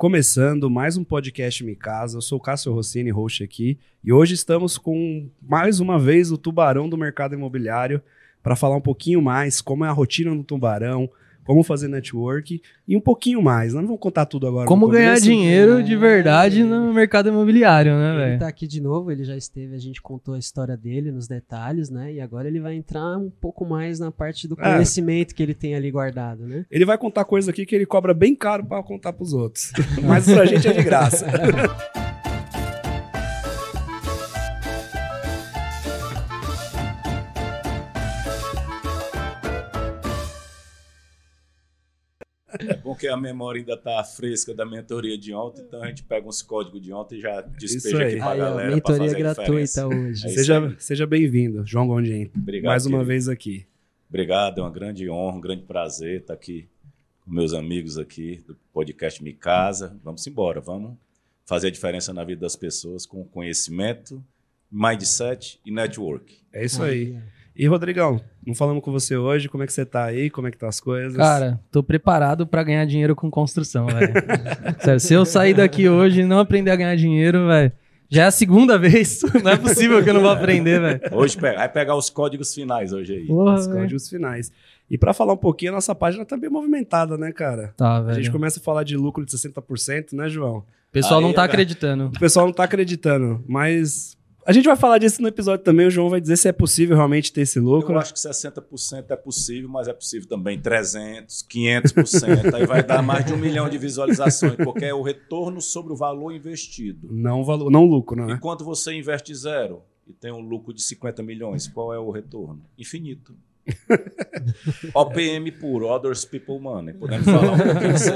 Começando mais um podcast Me Casa, eu sou o Cássio Rossini, host aqui, e hoje estamos com mais uma vez o tubarão do mercado imobiliário para falar um pouquinho mais como é a rotina do tubarão, como fazer network e um pouquinho mais. Não vamos contar tudo agora. Como ganhar dinheiro de verdade no mercado imobiliário, né, Ele velho? tá aqui de novo, ele já esteve, a gente contou a história dele nos detalhes, né? E agora ele vai entrar um pouco mais na parte do É. conhecimento que ele tem ali guardado, né? Ele vai contar coisa aqui que ele cobra bem caro para contar para os outros. Mas pra gente é de graça. É bom que a memória ainda tá fresca da mentoria de ontem, então a gente pega uns códigos de ontem e já despeja aqui pra Aí, ó, galera. mentoria fazer a gratuita diferença. hoje. É seja seja bem-vindo, João Gondim. Obrigado. mais uma querido. vez aqui. Obrigado, é uma grande honra, um grande prazer estar aqui com meus amigos aqui do podcast Me Casa. Vamos embora, vamos fazer a diferença na vida das pessoas com conhecimento, mindset e network. É isso aí. E Rodrigão, não falamos com você hoje, como é que você tá aí? Como é que tá as coisas? Cara, tô preparado pra ganhar dinheiro com construção, velho. Sério, se eu sair daqui hoje e não aprender a ganhar dinheiro, velho, já é a segunda vez. Não é possível que eu não vou aprender, velho. Hoje vai pegar os códigos finais hoje aí. Porra, os velho. códigos finais. E pra falar um pouquinho, a nossa página tá bem movimentada, né, cara? Tá, A gente velho. começa a falar de lucro de 60%, né, João? O pessoal Aí, não tá velho. acreditando. O pessoal não tá acreditando, mas a gente vai falar disso no episódio também. O João vai dizer se é possível realmente ter esse lucro. Eu acho que 60% é possível, mas é possível também 300%, 500%. aí vai dar mais de um milhão de visualizações, porque é o retorno sobre o valor investido. Não valor, não lucro, né? Enquanto você investe zero e tem um lucro de 50 milhões, qual é o retorno? Infinito. OPM puro, Others People Money. Podemos falar um pouquinho disso.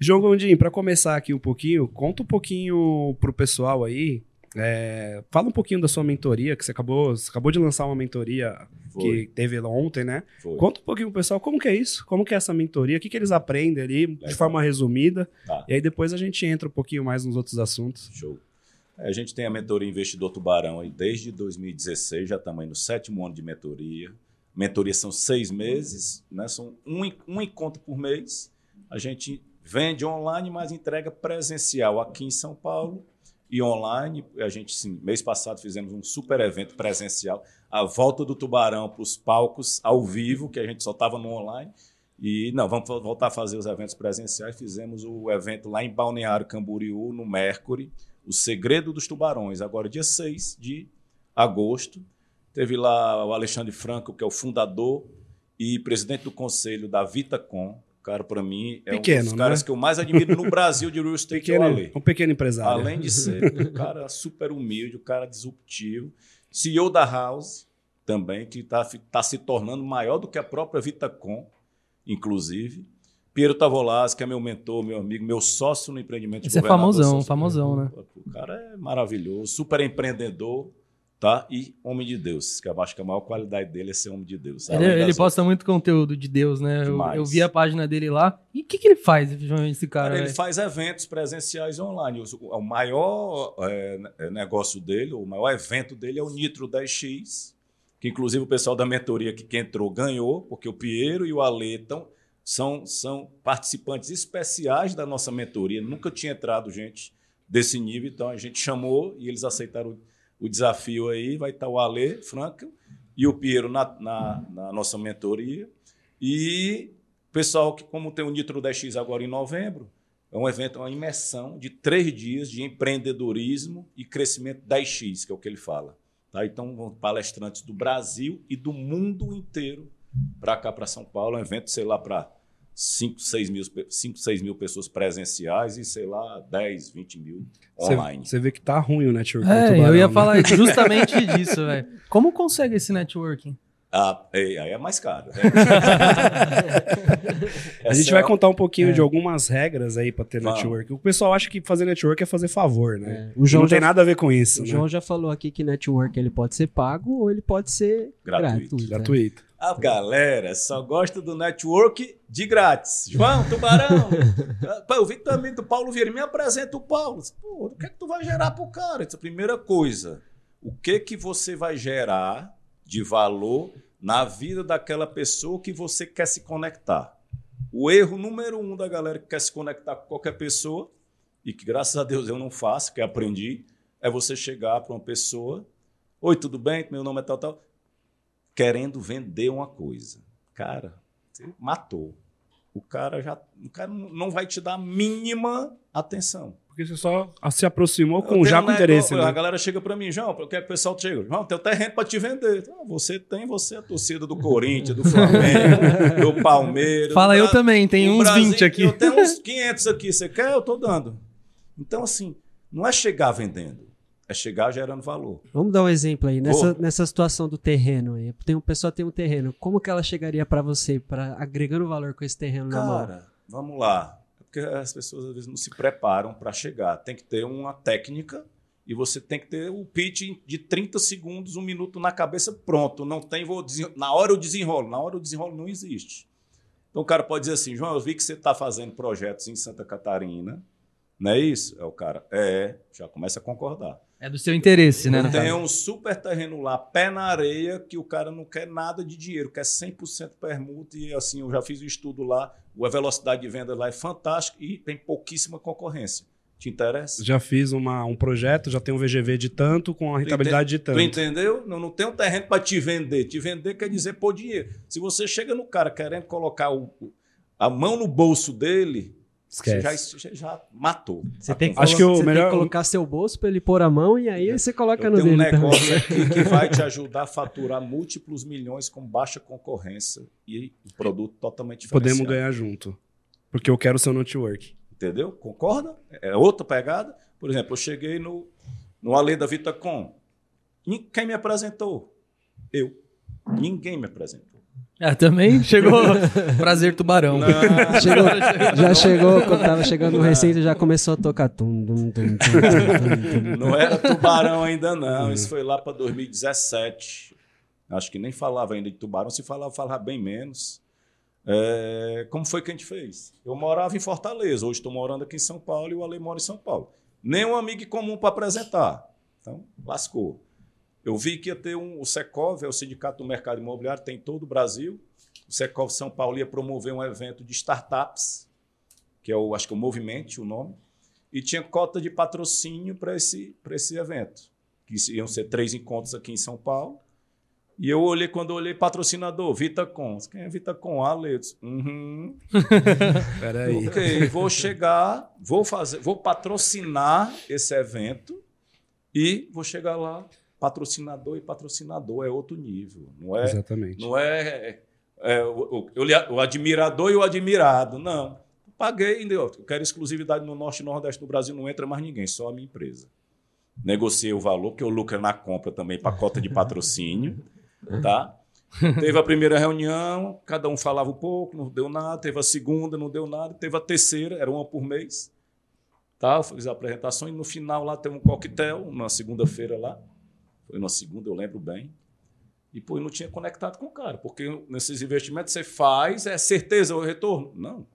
João Gondim, para começar aqui um pouquinho, conta um pouquinho pro pessoal aí. É, fala um pouquinho da sua mentoria, que você acabou, você acabou de lançar uma mentoria que Foi, teve ontem, né? foi. Conta um pouquinho pro pessoal como que é isso, como que é essa mentoria, o que, que eles aprendem ali, de Legal. forma resumida. Tá. E aí depois a gente entra um pouquinho mais nos outros assuntos. Show. É, A gente tem a mentoria Investidor Tubarão aí desde 2016, já estamos aí no sétimo ano de mentoria. Mentoria são seis meses, né? são um, um encontro por mês. A gente vende online, mas entrega presencial aqui em São Paulo e online. A gente, sim, mês passado, fizemos um super evento presencial, a volta do Tubarão para os palcos ao vivo, que a gente só estava no online. E não, vamos vo- voltar a fazer os eventos presenciais. Fizemos o evento lá em Balneário Camboriú, no Mercury, O Segredo dos Tubarões, agora dia 6 de agosto. Teve lá o Alexandre Franco, que é o fundador e presidente do conselho da Vitacom. O cara, para mim, é Pequeno, um dos caras né? que eu mais admiro no Brasil de real estate, é o Pequeno, Ale. um pequeno empresário. Além de ser um cara super humilde, um cara disruptivo, CEO da House também, que está tá se tornando maior do que a própria Vitacom, inclusive. Piero Tavolaz, que é meu mentor, meu amigo, meu sócio no empreendimento de Esse é famosão, social. famosão, né? O cara é maravilhoso, super empreendedor, tá? E homem de Deus, que eu acho que a maior qualidade dele é ser homem de Deus. Ele, ele posta muito conteúdo de Deus, né? Eu, eu vi a página dele lá. E o que, que ele faz, esse cara? Cara, ele faz eventos presenciais online. O, o maior é, ne- negócio dele, o maior evento dele é o Nitro 10X, que inclusive o pessoal da mentoria que, que entrou ganhou, porque o Piero e o Ale tão, são, são participantes especiais da nossa mentoria. Nunca tinha entrado gente desse nível, então a gente chamou e eles aceitaram o, desafio aí. Vai estar o Ale Franco e o Piero na, na, na nossa mentoria. E pessoal que, como tem o Nitro 10X agora em novembro, é um evento, uma imersão de três dias de empreendedorismo e crescimento 10X, que é o que ele fala. Tá? Então, palestrantes do Brasil e do mundo inteiro para cá, para São Paulo. É um evento, sei lá, para 5, 6 mil, 5, 6 mil pessoas presenciais e, sei lá, 10, 20 mil online. Você vê que tá ruim o network. do É, Tubarão, eu ia né? falar justamente disso, velho. Como consegue esse networking? Ah, aí é mais caro. né? A gente vai contar um pouquinho É. de algumas regras aí pra ter Vamos. network. O pessoal acha que fazer network é fazer favor, né? É, o João não tem já- nada a ver com isso, O né? João já falou aqui que network ele pode ser pago ou ele pode ser Gratuito. gratuito. né? Gratuito. A galera só gosta do network de grátis. João, Tubarão. Pô, eu vi que tu amigo do Paulo Vieira. Me apresenta o Paulo. Pô, o que é que tu vai gerar pro cara? Essa a primeira coisa. O que que você vai gerar de valor na vida daquela pessoa que você quer se conectar? O erro número um da galera que quer se conectar com qualquer pessoa, e que graças a Deus eu não faço, que aprendi, é você chegar para uma pessoa, oi, tudo bem? Meu nome é tal, tal, querendo vender uma coisa. Cara, você matou. O cara já o cara não vai te dar a mínima atenção. Porque você só se aproximou com já um com interesse, negócio, A né? galera chega para mim, João, eu quero que o pessoal chega. João, tem o terreno para te vender. Ah, você tem, você é a torcida do Corinthians, do Flamengo, do Palmeiras. Fala do eu também, tem uns Brasil- 20 aqui. Eu tenho uns 500 aqui. Você quer? Eu tô dando. Então, assim, não é chegar vendendo, é chegar gerando valor. Vamos dar um exemplo aí. Nessa, nessa situação do terreno aí. Tem uma pessoa tem um terreno. Como que ela chegaria para você, para agregando valor com esse terreno na mão? Cara, vamos lá. É Porque as pessoas às vezes não se preparam para chegar. Tem que ter uma técnica e você tem que ter o pitch de 30 segundos, um minuto na cabeça, pronto. Não tem, vou desen- na hora eu desenrolo. Na hora o desenrolo não existe. Então o cara pode dizer assim, João, eu vi que você está fazendo projetos em Santa Catarina. Não é isso? É o cara. É, já começa a concordar. É do seu interesse, né? Caso. um super terreno lá, pé na areia, que o cara não quer nada de dinheiro, quer 100% permuta. E assim, eu já fiz o estudo lá, a velocidade de venda lá é fantástica e tem pouquíssima concorrência. Te interessa? Já fiz uma, um projeto, já tenho um VGV de tanto com a rentabilidade de Tu tanto. entendeu? Não, não tem um terreno para te vender. Te vender quer dizer pôr dinheiro. Se você chega no cara querendo colocar o- a mão no bolso dele, Esquece. você já matou. Você tem que, Acho que o você tem melhor- que colocar seu bolso para ele pôr a mão e aí você coloca Eu no um dele também. negócio aqui que vai te ajudar a faturar múltiplos milhões com baixa concorrência e um produto totalmente diferenciado. Podemos ganhar junto. Porque eu quero o seu network. Entendeu? Concorda? É outra pegada. Por exemplo, eu cheguei no, no Alê da Vitacom. Quem me apresentou? Eu. Ninguém me apresentou. É, também chegou Prazer Tubarão. Chegou- já chegou, quando tava chegando no recinto, já começou a tocar. Tum, tum, tum, tum, tum, tum, tum. Não era tubarão ainda, não. Isso foi lá para 2017. Acho que nem falava ainda de tubarão. Se falava, falava bem menos. É, como foi que a gente fez? Eu morava em Fortaleza. Hoje estou morando aqui em São Paulo e o Ale mora em São Paulo. Nenhum amigo comum para apresentar. Então, lascou. Eu vi que ia ter um, o Secov, é o Sindicato do Mercado Imobiliário, tem em todo o Brasil. O Secov São Paulo ia promover um evento de startups, que é o, acho que é o Movimento, o nome e tinha cota de patrocínio para esse, pra esse evento. Que iam ser três encontros aqui em São Paulo. E eu olhei, quando eu olhei, patrocinador, Vitacom. Quem é Vitacom? Alex. Uhum. Peraí. Ok, vou chegar, vou fazer, vou patrocinar esse evento e vou chegar lá. Patrocinador e patrocinador é outro nível. Não é, Exatamente. não é, é o, o- o admirador e o admirado. Não. Paguei, entendeu? Eu quero exclusividade no norte e nordeste do Brasil, não entra mais ninguém, só a minha empresa. Negociei o valor, porque eu lucro é na compra também, para cota de patrocínio. Tá? Teve a primeira reunião, cada um falava um pouco, não deu nada. Teve a segunda, não deu nada. Teve a terceira, era uma por mês. Tá? Eu fiz a apresentação e no final lá teve um coquetel, na segunda-feira lá. Foi na segunda, eu lembro bem. E, pô, eu não tinha conectado com o cara, porque nesses investimentos você faz, é certeza o retorno? Não.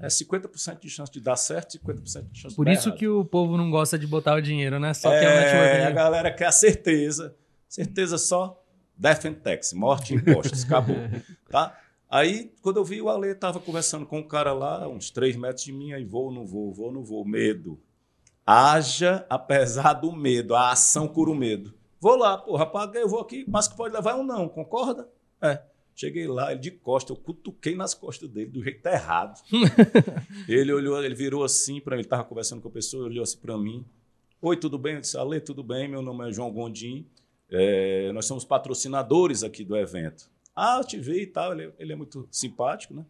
É 50% de chance de dar certo, 50% de chance Por de dar isso errado. que o povo não gosta de botar o dinheiro, né? Só que é o É, a network. galera quer a certeza. Certeza só, death and tax, morte e impostos, acabou. Tá? Aí, quando eu vi o Ale, estava conversando com um cara lá, uns 3 metros de mim, aí vou, não vou, vou, não vou, medo. Haja, apesar do medo, a ação cura o medo. Vou lá, porra, paguei, eu vou aqui, mas que pode levar um não, concorda? É. Cheguei lá, ele de costas, eu cutuquei nas costas dele, do jeito errado. ele olhou, ele virou assim para mim, ele estava conversando com a pessoa, olhou assim para mim. Oi, tudo bem? Eu disse, Ale, tudo bem? Meu nome é João Gondim. É, nós somos patrocinadores aqui do evento. Ah, eu te vi e tal. Ele, ele é muito simpático, né?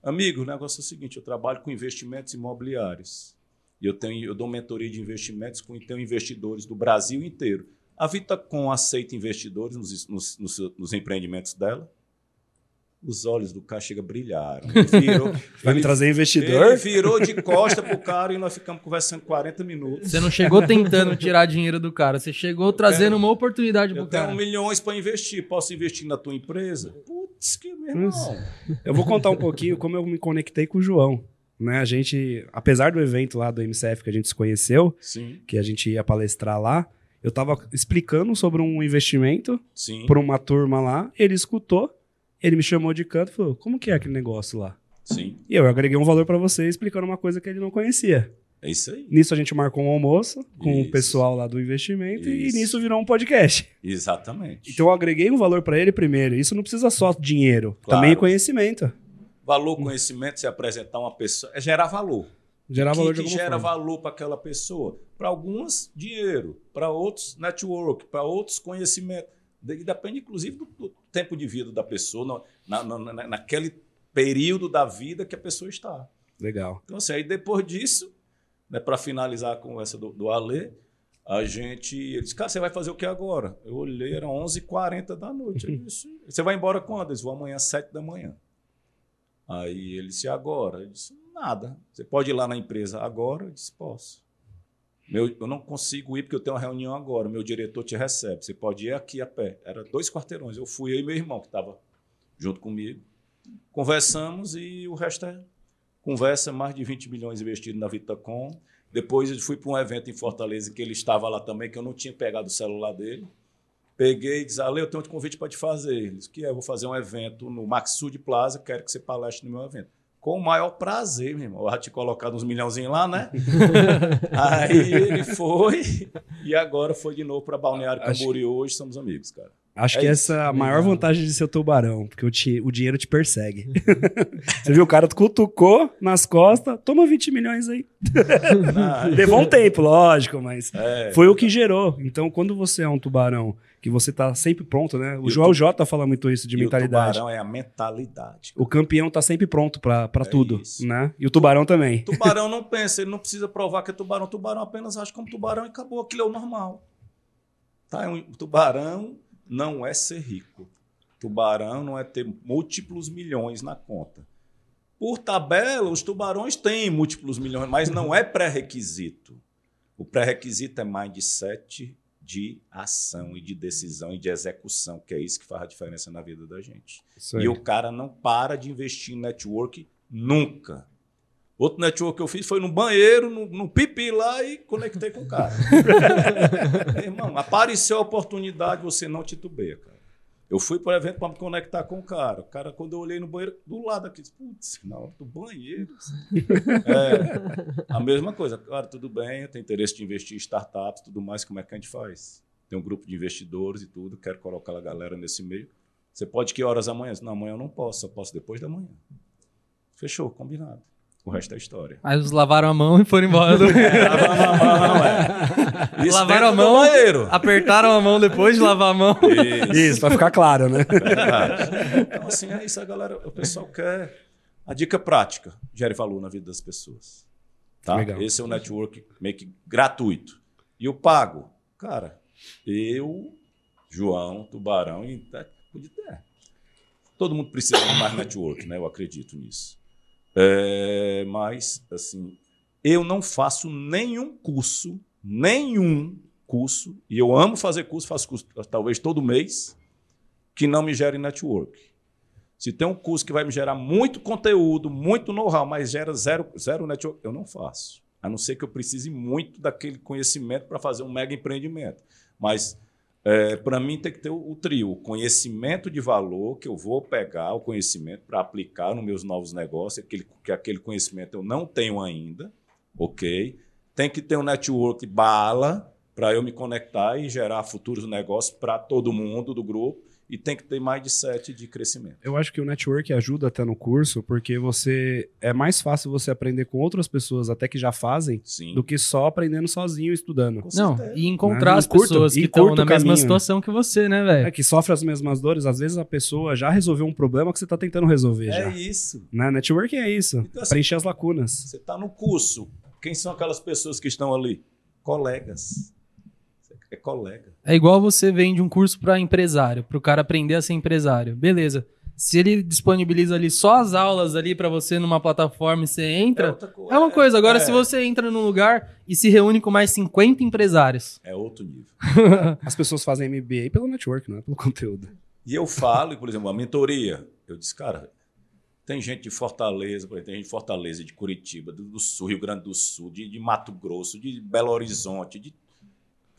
Amigo, o negócio é o seguinte: eu trabalho com investimentos imobiliários. E eu, tenho, eu dou mentoria de investimentos com tenho investidores do Brasil inteiro. A Vitacom aceita investidores nos, nos, nos, nos empreendimentos dela? Os olhos do cara chega brilharam. Ele virou, Vai me ele- trazer ele investidor? virou de costa pro cara e nós ficamos conversando 40 minutos. Você não chegou tentando tirar dinheiro do cara, você chegou trazendo uma oportunidade Eu pro tenho cara. milhões para investir. Posso investir na tua empresa? Putz, que meu irmão. Eu vou contar um pouquinho como eu me conectei com o João. Né? A gente, apesar do evento lá do MCF que a gente se conheceu, Sim, que a gente ia palestrar lá, eu tava explicando sobre um investimento para uma turma lá, ele escutou, ele me chamou de canto e falou: "Como que é aquele negócio lá?" Sim, E eu agreguei um valor pra você explicando uma coisa que ele não conhecia. é isso aí. Nisso a gente marcou um almoço com o Isso. pessoal lá do investimento Isso. e nisso virou um podcast. Exatamente. Então eu agreguei um valor pra ele primeiro. Isso não precisa só dinheiro, Claro. também conhecimento. Valor, conhecimento, se apresentar uma pessoa, é gerar valor. Gerar que, valor gera forma. valor para aquela pessoa. Para algumas, dinheiro. Para outros, network. Para outros, conhecimento. De- depende, inclusive, do, do tempo de vida da pessoa, na, na- na- naquele período da vida que a pessoa está. Legal. Então, assim, aí depois disso, né, para finalizar a conversa do, do Alê, a gente. Ele disse, cara, você vai fazer o que agora? Eu olhei, era 11h40 da noite. Eu disse, você vai embora quando? Eu disse, vou amanhã às 7 da manhã. Aí ele disse, agora? Eu disse, nada. Você pode ir lá na empresa agora? Eu disse, posso. Meu, eu não consigo ir porque eu tenho uma reunião agora. Meu diretor te recebe. Você pode ir aqui a pé. Era dois quarteirões. Eu fui, eu e meu irmão, que estava junto comigo. Conversamos e o resto é conversa. Mais de 20 milhões investidos na Vitacom. Depois eu fui para um evento em Fortaleza que ele estava lá também, que eu não tinha pegado o celular dele. Peguei e disse, Ale, eu tenho um convite para te fazer. Ele disse, que é? Eu vou fazer um evento no Maxud Plaza, quero que você palestre no meu evento. Com o maior prazer, meu irmão. Eu já tinha colocado uns milhãozinhos lá, né? Aí ele foi e agora foi de novo para Balneário Camboriú. Hoje somos amigos, cara. Acho É que essa é a maior vantagem de ser tubarão, porque o, ti- o dinheiro te persegue. Você viu, o cara cutucou nas costas, toma 20 milhões aí. Levou um tempo, lógico, mas é, foi o que gerou. Então, quando você é um tubarão, que você tá sempre pronto, né? O E o Joel tu- J fala muito isso de e mentalidade. O tubarão é a mentalidade. O campeão tá sempre pronto pra É tudo, isso. né? E o tubarão também. Tubarão não pensa, ele não precisa provar que é tubarão. Tubarão apenas age como tubarão e acabou. Aquilo é o normal. Tá? Um tubarão não é ser rico. Tubarão não é ter múltiplos milhões na conta. Por tabela, os tubarões têm múltiplos milhões, mas não é pré-requisito. O pré-requisito é mindset de ação e de decisão e de execução, que é isso que faz a diferença na vida da gente. E o cara não para de investir em network nunca. Outro network que eu fiz foi no banheiro, no, no pipi lá e conectei com o cara. Irmão, apareceu a oportunidade, você não titubeia, cara. Eu fui para o evento para me conectar com o cara. O cara, quando eu olhei no banheiro, do lado aqui, disse, putz, na hora do banheiro. É, a mesma coisa. Cara, tudo bem, eu tenho interesse de investir em startups, tudo mais, como é que a gente faz? Tem um grupo de investidores e tudo, quero colocar a galera nesse meio. Você pode que horas amanhã? Não, amanhã eu não posso, só posso depois da manhã. Fechou, combinado. O resto é história. Aí eles lavaram a mão e foram embora. Do... Isso Lavaram a dentro do mão, banheiro. apertaram a mão depois de lavar a mão. Isso. Isso, pra ficar claro, né? Verdade. Então, assim, é isso, a galera, o pessoal quer. A dica prática, gere valor na vida das pessoas. Tá? Legal. Esse é o network meio que gratuito. E o pago, cara, eu, João, Tubarão e ter. Todo mundo precisa de mais network, né? Eu acredito nisso. É, mas, assim, eu não faço nenhum curso, nenhum curso, e eu amo fazer curso, faço curso talvez todo mês, que não me gere network. Se tem um curso que vai me gerar muito conteúdo, muito know-how, mas gera zero, zero network, eu não faço. A não ser que eu precise muito daquele conhecimento para fazer um mega empreendimento. Mas, para mim, tem que ter o, o trio: conhecimento de valor, que eu vou pegar o conhecimento para aplicar nos meus novos negócios, aquele, que aquele conhecimento eu não tenho ainda, ok? Tem que ter um network bala para eu me conectar e gerar futuros negócios para todo mundo do grupo e tem que ter mais de sete de crescimento. Eu acho que o network ajuda até no curso, porque você é mais fácil você aprender com outras pessoas até que já fazem Sim. do que só aprendendo sozinho e estudando. Com Não, certeza. e encontrar Né? as E curto- pessoas que estão na mesma caminho. situação que você, né, É velho? que sofre as mesmas dores, às vezes a pessoa já resolveu um problema que você tá tentando resolver já. É isso. Né? Networking é isso, Então, assim, preencher as lacunas. Você está no curso. Quem são aquelas pessoas que estão ali? Colegas. É colega. É igual você vende um curso para empresário, para o cara aprender a ser empresário. Beleza. Se ele disponibiliza ali só as aulas ali para você numa plataforma e você entra, outra co- é, uma coisa. Agora, é- se você entra num lugar e se reúne com mais 50 empresários, É outro nível. As pessoas fazem MBA pelo network, não é pelo conteúdo. E eu falo, por exemplo, a mentoria. Eu disse, cara, tem gente de Fortaleza, por exemplo, tem gente de Fortaleza, de Curitiba, do, do Sul, Rio Grande do Sul, de, de Mato Grosso, de Belo Horizonte, de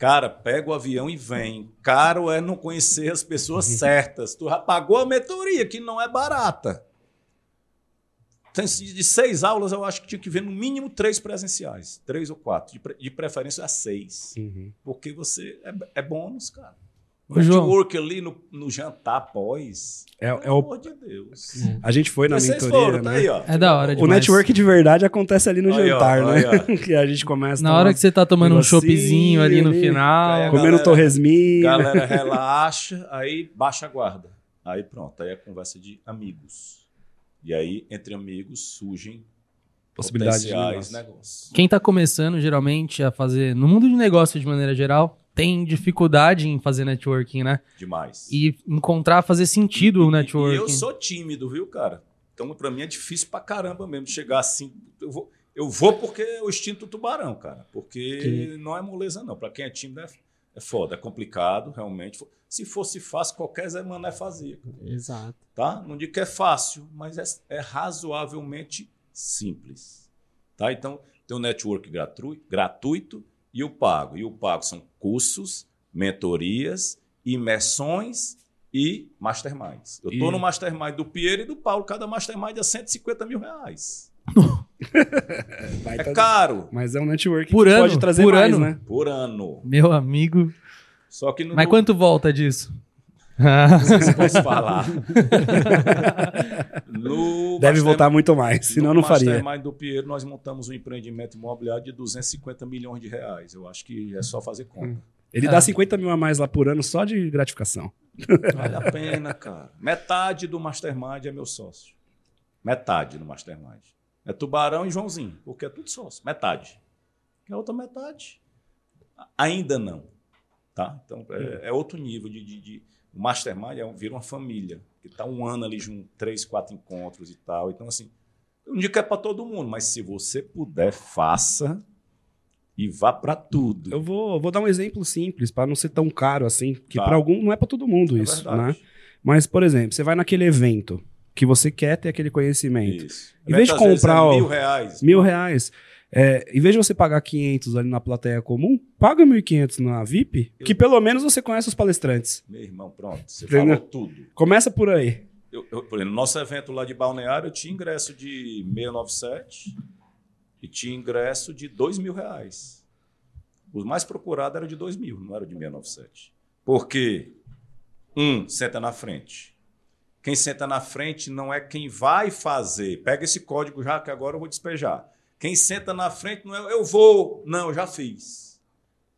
Cara, pega o avião e vem. Caro é não conhecer as pessoas certas. Tu já pagou a mentoria, que não é barata. De seis aulas, eu acho que tinha que ver no mínimo três presenciais. Três ou quatro. De, pre- de preferência a seis. Uhum. Porque você é, é bônus, cara. Ô, João. Network ali no, no jantar após. É, é Pelo o, amor de Deus. a gente foi na Vocês mentoria, foram, tá né? aí, ó. É da hora O demais. network de verdade acontece ali no Aí, ó, jantar, né? aí, que a gente começa Na hora que você tá tomando um choppzinho ali no final. Comendo galera- torresminho. Galera relaxa, aí baixa a guarda. Aí pronto, aí é conversa de amigos. E aí, entre amigos, surgem Possibilidade de negócio. negócios. Quem tá começando geralmente a fazer, no mundo de negócio de maneira geral, tem dificuldade em fazer networking, né? Demais. E encontrar, fazer sentido o E- networking. E eu sou tímido, viu, cara? Então, pra mim é difícil pra caramba mesmo chegar assim. Eu vou, eu vou porque é o instinto tubarão, cara. Porque não é moleza, não. Pra quem é tímido é, é foda, é complicado, realmente. Se fosse fácil, qualquer Zé Mané fazia. Exato. tá? Não digo que é fácil, mas é, é razoavelmente simples, tá? Então, tem o network gratu- gratuito e o pago. E o pago são cursos, mentorias, imersões e masterminds. Eu estou E- no mastermind do Pierre e do Paulo, cada mastermind é 150 mil reais. É caro Mas é um network Por que ano, pode trazer por mais, ano. né? por ano. Meu amigo. Só que no, Mas quanto volta disso? Não sei se posso falar. No Deve voltar muito mais, senão no não faria. Mastermind do Pinheiro, nós montamos um empreendimento imobiliário de 250 milhões de reais. Eu acho que é só fazer conta. Ele É. dá 50 mil a mais lá por ano só de gratificação. Vale a pena, cara. Metade do Mastermind é meu sócio. Metade do Mastermind. É Tubarão e Joãozinho, porque é tudo sócio. Metade. E a outra metade, ainda não. Tá? Então, é, é outro nível de... de, de- o Mastermind é vira uma família, que está um ano ali junto, três, quatro encontros e tal. Então, assim, eu não digo que é para todo mundo, mas se você puder, faça e vá para tudo. Eu vou, vou dar um exemplo simples, para não ser tão caro assim, que Tá. para algum não é para todo mundo É isso, verdade. né? Mas, por exemplo, você vai naquele evento que você quer ter aquele conhecimento. Isso. Em vez de vezes, comprar é mil reais. Mil reais. É, em vez de você pagar 500 ali na plateia comum, paga 1.500 na VIP, que pelo menos você conhece os palestrantes. Meu irmão, pronto. Você Entendeu? falou tudo. Começa por aí. Eu, eu, por exemplo, no nosso evento lá de Balneário, eu tinha ingresso de 697 e tinha ingresso de 2 mil reais. Os mais procurados eram de 2 mil, não era de 697. Porque, um, senta na frente. Quem senta na frente não é quem vai fazer. Pega esse código já, que agora eu vou despejar. Quem senta na frente não é eu vou. Não, eu já fiz.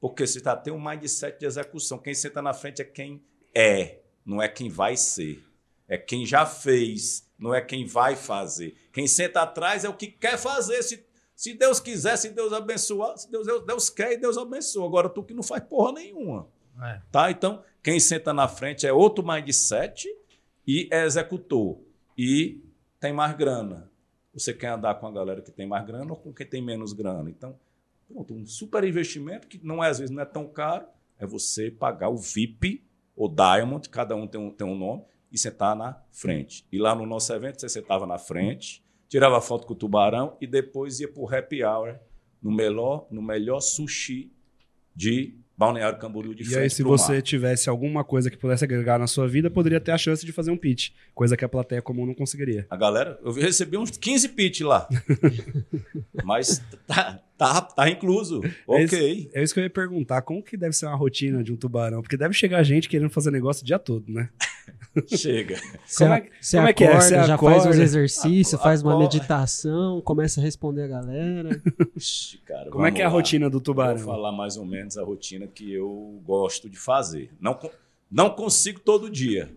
Porque você tá, tem um mindset de execução. Quem senta na frente é quem é, não é quem vai ser. É quem já fez, não é quem vai fazer. Quem senta atrás é o que quer fazer. Se, se Deus quiser, se Deus abençoar, se Deus, Deus, Deus quer e Deus abençoa. Agora tu que não faz porra nenhuma. É. Tá? Então, quem senta na frente é outro mindset e é executor. E tem mais grana. Você quer andar com a galera que tem mais grana ou com quem tem menos grana? Então, pronto, um super investimento que não é, às vezes não é tão caro, é você pagar o VIP ou Diamond, cada um tem um, tem um nome, e sentar na frente. E lá no nosso evento, você sentava na frente, tirava foto com o tubarão e depois ia para o happy hour no melhor, no melhor sushi de Balneário Camboriú de E frente aí, se você mar. tivesse alguma coisa que pudesse agregar na sua vida, poderia ter a chance de fazer um pitch, coisa que a plateia comum não conseguiria. A galera, eu recebi uns 15 pitch lá. Mas tá, tá, tá incluso. É Ok. É isso que eu ia perguntar, como que deve ser uma rotina de um tubarão? Porque deve chegar gente querendo fazer negócio o dia todo, né? Chega. Você, Como é- você como é que é? acorda, Você já acorda- faz os exercícios, faz uma acorda. meditação, começa a responder a galera. Ixi, cara, Como é que é a lá. rotina do Vou tubarão? falar mais ou menos a rotina que eu gosto de fazer. Não, não consigo todo dia.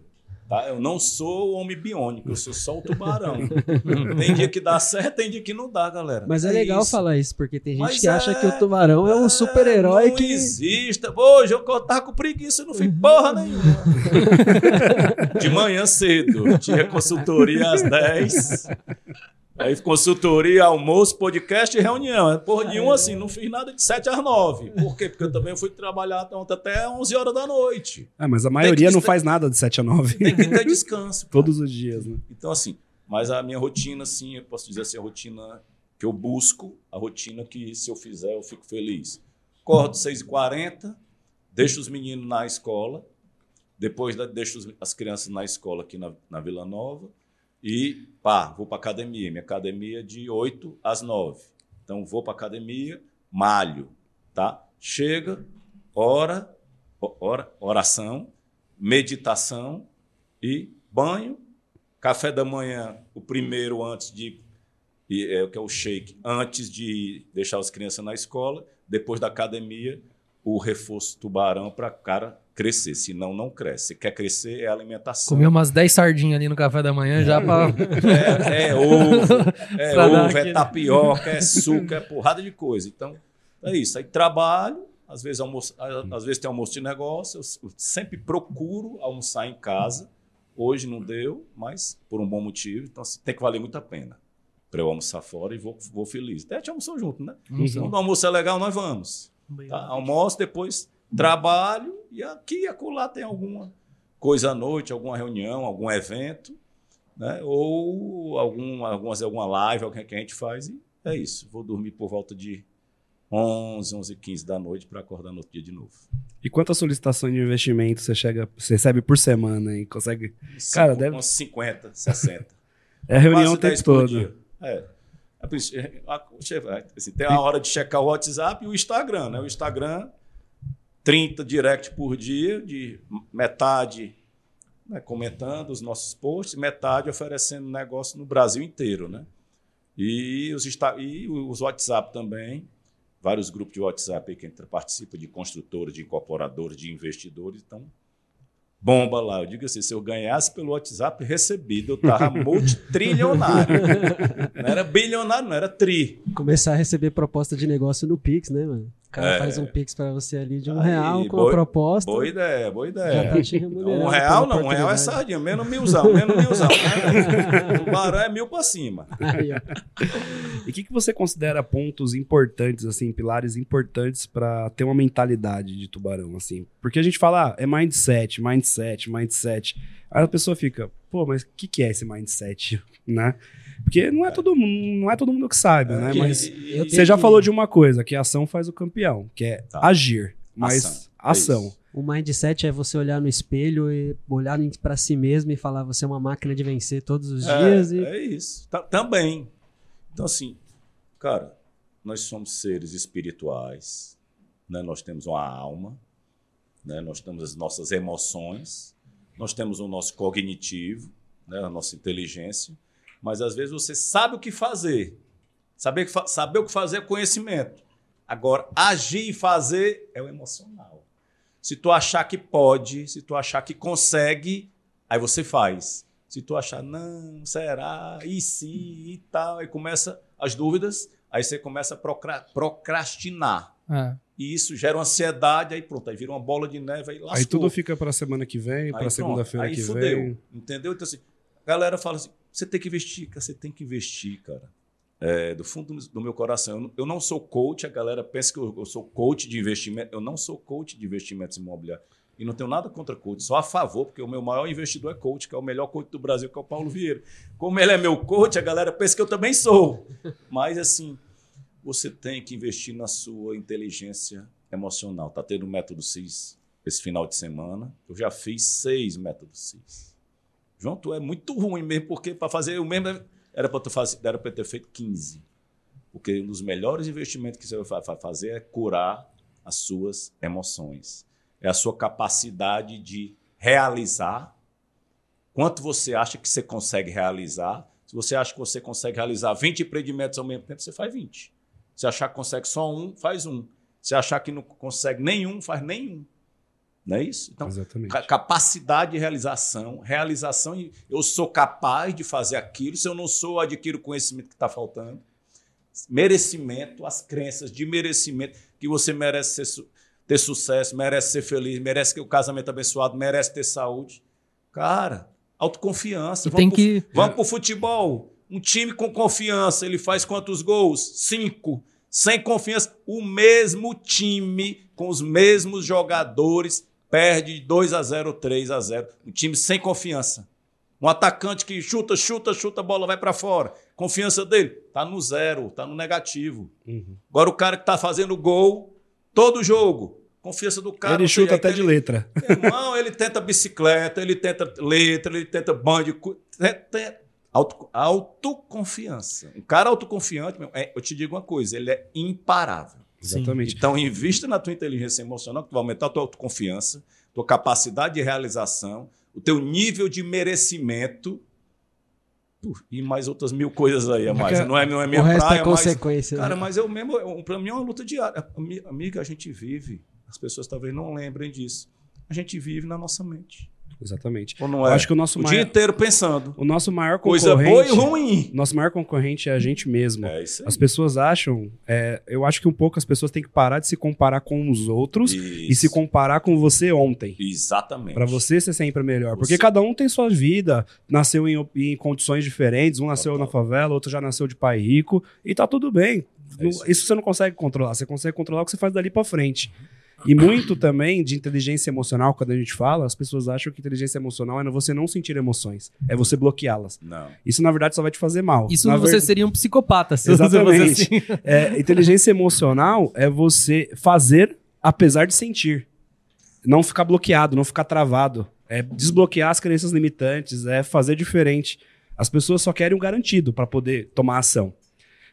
Tá? Eu não sou o homem biônico, eu sou só o tubarão. tem dia que dá certo, tem dia que não dá, galera. Mas é, legal isso. falar isso, porque tem gente Mas que acha é- que o tubarão é um super-herói não que. exista. Hoje eu tava com preguiça, eu não fiz porra nenhuma. De manhã cedo, tinha consultoria às 10. Aí consultoria, almoço, podcast e reunião. É Porra de um assim, não fiz nada de 7 às 9. Por quê? Porque eu também fui trabalhar ontem até 11 horas da noite. Ah, mas a maioria não faz nada de 7 a 9. Tem que ter descanso. cara. Todos os dias, né? Então, assim, mas a minha rotina, assim, eu posso dizer assim, a rotina que eu busco, a rotina que se eu fizer eu fico feliz. Acordo 6h40, deixo os meninos na escola, depois deixo as crianças na escola aqui na, na Vila Nova, E, pá, vou para academia. Minha academia é de 8 às 9. Então, vou para academia, malho, tá? Chega, ora, ora, oração, meditação e banho, café da manhã, o primeiro antes de e é o que é o shake, antes de deixar as crianças na escola, depois da academia, o reforço tubarão para cara crescer, senão não cresce. Se quer crescer é alimentação. Comeu umas 10 sardinhas ali no café da manhã já para É, é ovo, é, ovo, é tapioca, é suco, é porrada de coisa. Então, é isso. Aí trabalho, às vezes, almoço, às vezes tem almoço de negócio, eu sempre procuro almoçar em casa. Hoje não deu, mas por um bom motivo. Então, assim, tem que valer muito a pena para eu almoçar fora e vou, vou feliz. Até a gente almoçou junto, né? Quando o almoço é legal, nós vamos. Tá? Almoço, depois trabalho e aqui e acolá tem alguma coisa à noite, alguma reunião, algum evento, né? ou algum, algumas, alguma live alguém que a gente faz e é isso. Vou dormir por volta de 11, 11 15 da noite para acordar no outro dia de novo. E quantas solicitações de investimento você chega, você recebe por semana e consegue? Cara, Cinco- deve- Uns 50, 60. É reunião Quase o tempo 10 por todo. É. A- assim, tem a hora de checar o WhatsApp e o Instagram, né? O Instagram, 30 direct por dia, de metade né, comentando os nossos posts, metade oferecendo negócio no Brasil inteiro, né? E os, e os WhatsApp também, vários grupos de WhatsApp aí que entra, participa de construtores, de incorporadores, de investidores, então bomba lá. Eu digo assim, se eu ganhasse pelo WhatsApp recebido, eu tava multitrilionário. não era bilionário, não era tri. Começar a receber proposta de negócio no Pix, né, mano? O cara É. faz um Pix pra você ali de um Aí, real com boa- a proposta. Boa ideia, boa Já ideia. tá Um real não, um real é sardinha, menos milzão, menos milzão. Né? Tubarão é mil pra cima. Aí, ó. E o que, que você considera pontos importantes, assim, pilares importantes pra ter uma mentalidade de tubarão, assim? Porque a gente fala, ah, é mindset, mindset, mindset. Aí a pessoa fica, pô, mas o que, que é esse mindset, né? Porque não é todo mundo, não é todo mundo que sabe, né? E- Mas eu você já falou de uma coisa, que a ação faz o campeão, que é Tá. agir, mas Ação, é ação. O mindset é você olhar no espelho e olhar pra si mesmo e falar você é uma máquina de vencer todos os dias. É, E... é isso. Ta- Também. Então, assim, cara, nós somos seres espirituais, né? nós temos uma alma, né? nós temos as nossas emoções, nós temos o nosso cognitivo, né? a nossa inteligência, mas às vezes você sabe o que fazer. Saber, saber o que fazer é conhecimento. Agora, agir e fazer é o emocional. Se tu achar que pode, se tu achar que consegue, aí você faz. Se tu achar, não, será, e se, e tal, aí começa as dúvidas, aí você começa a procra- procrastinar. É. E isso gera uma ansiedade, aí pronto, aí vira uma bola de neve, aí lascou. Aí tudo fica pra semana que vem, pronto, segunda-feira aí que fudeu, vem. Entendeu? Então, assim, a galera fala assim: você tem que investir, cara, você tem que investir, cara. É, do fundo do meu coração. Eu não, sou coach, a galera pensa que eu, eu sou coach de investimento. Eu não sou coach de investimentos imobiliários. E não tenho nada contra coach, só a favor, porque o meu maior investidor é coach, que é o melhor coach do Brasil, que é o Paulo Vieira. Como ele é meu coach, a galera pensa que eu também sou. Mas, assim, você tem que investir na sua inteligência emocional. Tá tendo o método CIS esse final de semana. Eu já fiz seis métodos CIS. João, tu é muito ruim mesmo, porque para fazer o mesmo era para tu fazer, era para ter feito 15. Porque um dos melhores investimentos que você vai fa- fazer é curar as suas emoções. É a sua capacidade de realizar. Quanto você acha que você consegue realizar? Se você acha que você consegue realizar 20 empreendimentos ao mesmo tempo, você faz 20. Se achar que consegue só um, faz um. Se achar que não consegue nenhum, faz nenhum. Não é isso? Então, ca- capacidade de realização, realização, eu sou capaz de fazer aquilo, se eu não sou, eu adquiro o conhecimento que está faltando. Merecimento, as crenças de merecimento, que você merece ser ter sucesso, merece ser feliz, merece ter o casamento abençoado, merece ter saúde. Cara, autoconfiança. E tem pro- que- Vamos para o futebol. Um time com confiança, ele faz quantos gols? Cinco. Sem confiança, o mesmo time, com os mesmos jogadores, perde 2 a 0 3 a 0 Um time sem confiança. Um atacante que chuta, chuta, chuta, a bola vai para fora. Confiança dele tá no zero, tá no negativo. Uhum. Agora o cara que tá fazendo gol todo jogo, confiança do cara. Ele chuta aí até ele- de letra. Irmão, ele tenta bicicleta, ele tenta letra, ele tenta banho de. cu- te- te- Auto, autoconfiança. Um cara autoconfiante, meu, é, eu te digo uma coisa, ele é imparável. Exatamente. Então, invista na tua inteligência emocional, que tu vai aumentar a tua autoconfiança, tua capacidade de realização, o teu nível de merecimento e mais outras mil coisas aí a mais. Não é, não é minha o resto praia, é mas... consequência. Cara, né? mas eu mesmo, pra mim é uma luta diária. Ami- Amiga, a gente vive, as pessoas talvez não lembrem disso. A gente vive na nossa mente. Exatamente. Ou não Eu é? acho que o nosso o maior, dia inteiro pensando. o nosso maior Coisa concorrente, boa e ruim. nosso maior concorrente é a gente mesmo. É isso aí. As pessoas acham, é, eu acho que um pouco as pessoas têm que parar de se comparar com os outros e Isso. se comparar com você ontem. Exatamente. Pra você ser sempre melhor. Porque Você- cada um tem sua vida, nasceu em, em condições diferentes, um nasceu Total. na favela, outro já nasceu de pai rico, e tá tudo bem. É isso. isso você não consegue controlar, você consegue controlar o que você faz dali pra frente. E muito também de inteligência emocional, quando a gente fala, as pessoas acham que inteligência emocional é você não sentir emoções, é você bloqueá-las. Não. Isso, na verdade, só vai te fazer mal. Isso na você ver- seria um psicopata, se você fosse Exatamente. assim. É, inteligência emocional é você fazer apesar de sentir. Não ficar bloqueado, não ficar travado. É desbloquear as crenças limitantes, é fazer diferente. As pessoas só querem um garantido para poder tomar ação.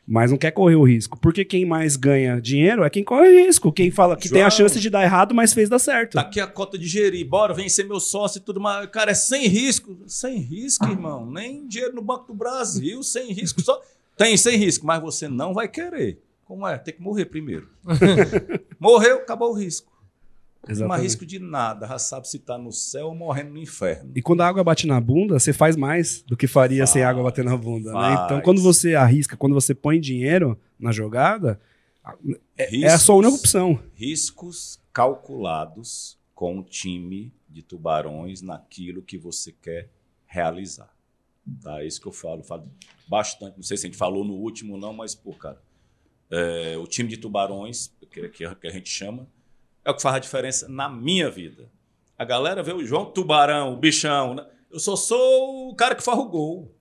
Mas não quer correr o risco. Porque quem mais ganha dinheiro é quem corre risco. Quem fala que tem a João. chance de dar errado, mas fez dar certo. Tá aqui a cota de gerir, bora, vem ser meu sócio e tudo mais. Cara, é sem risco. Sem risco, irmão. Nem dinheiro no Banco do Brasil, sem risco. Só... Tem sem risco, mas você não vai querer. Como é? Tem que morrer primeiro. Morreu, acabou o risco. Não há Exatamente. risco de nada. Já sabe se tá no céu ou morrendo no inferno. E quando a água bate na bunda, você faz mais do que faria sem água bater na bunda. Né? faz. Então, quando você arrisca, quando você põe dinheiro na jogada, é a Riscos- sua única opção. Riscos calculados com o time de tubarões naquilo que você quer realizar. Tá? É isso que eu falo. Falo bastante. Não sei se a gente falou no último, não, mas, pô, cara, é, o time de tubarões, que- que a gente chama, é o que faz a diferença na minha vida. A galera vê o João Tubarão, o bichão. Né? Eu só sou o cara que faz o gol.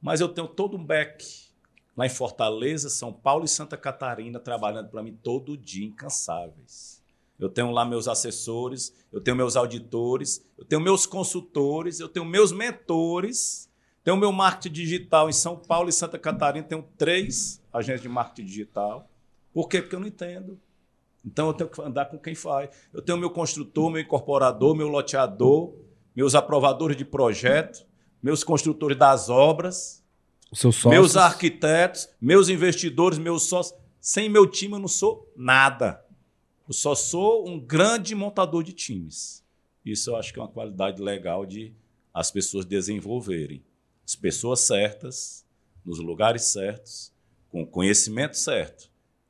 Mas eu tenho todo um back lá em Fortaleza, São Paulo e Santa Catarina trabalhando para mim todo dia, incansáveis. Eu tenho lá meus assessores, eu tenho meus auditores, eu tenho meus consultores, eu tenho meus mentores, tenho meu marketing digital em São Paulo e Santa Catarina, tenho três agências de marketing digital. Por quê? Porque eu não entendo. Então eu tenho que andar com quem faz. Eu tenho meu construtor, meu incorporador, meu loteador, meus aprovadores de projeto, meus construtores das obras, meus arquitetos, meus investidores, meus sócios. Sem meu time eu não sou nada. Eu só sou um grande montador de times. Isso eu acho que é uma qualidade legal de as pessoas desenvolverem. As pessoas certas, nos lugares certos, com o conhecimento certo.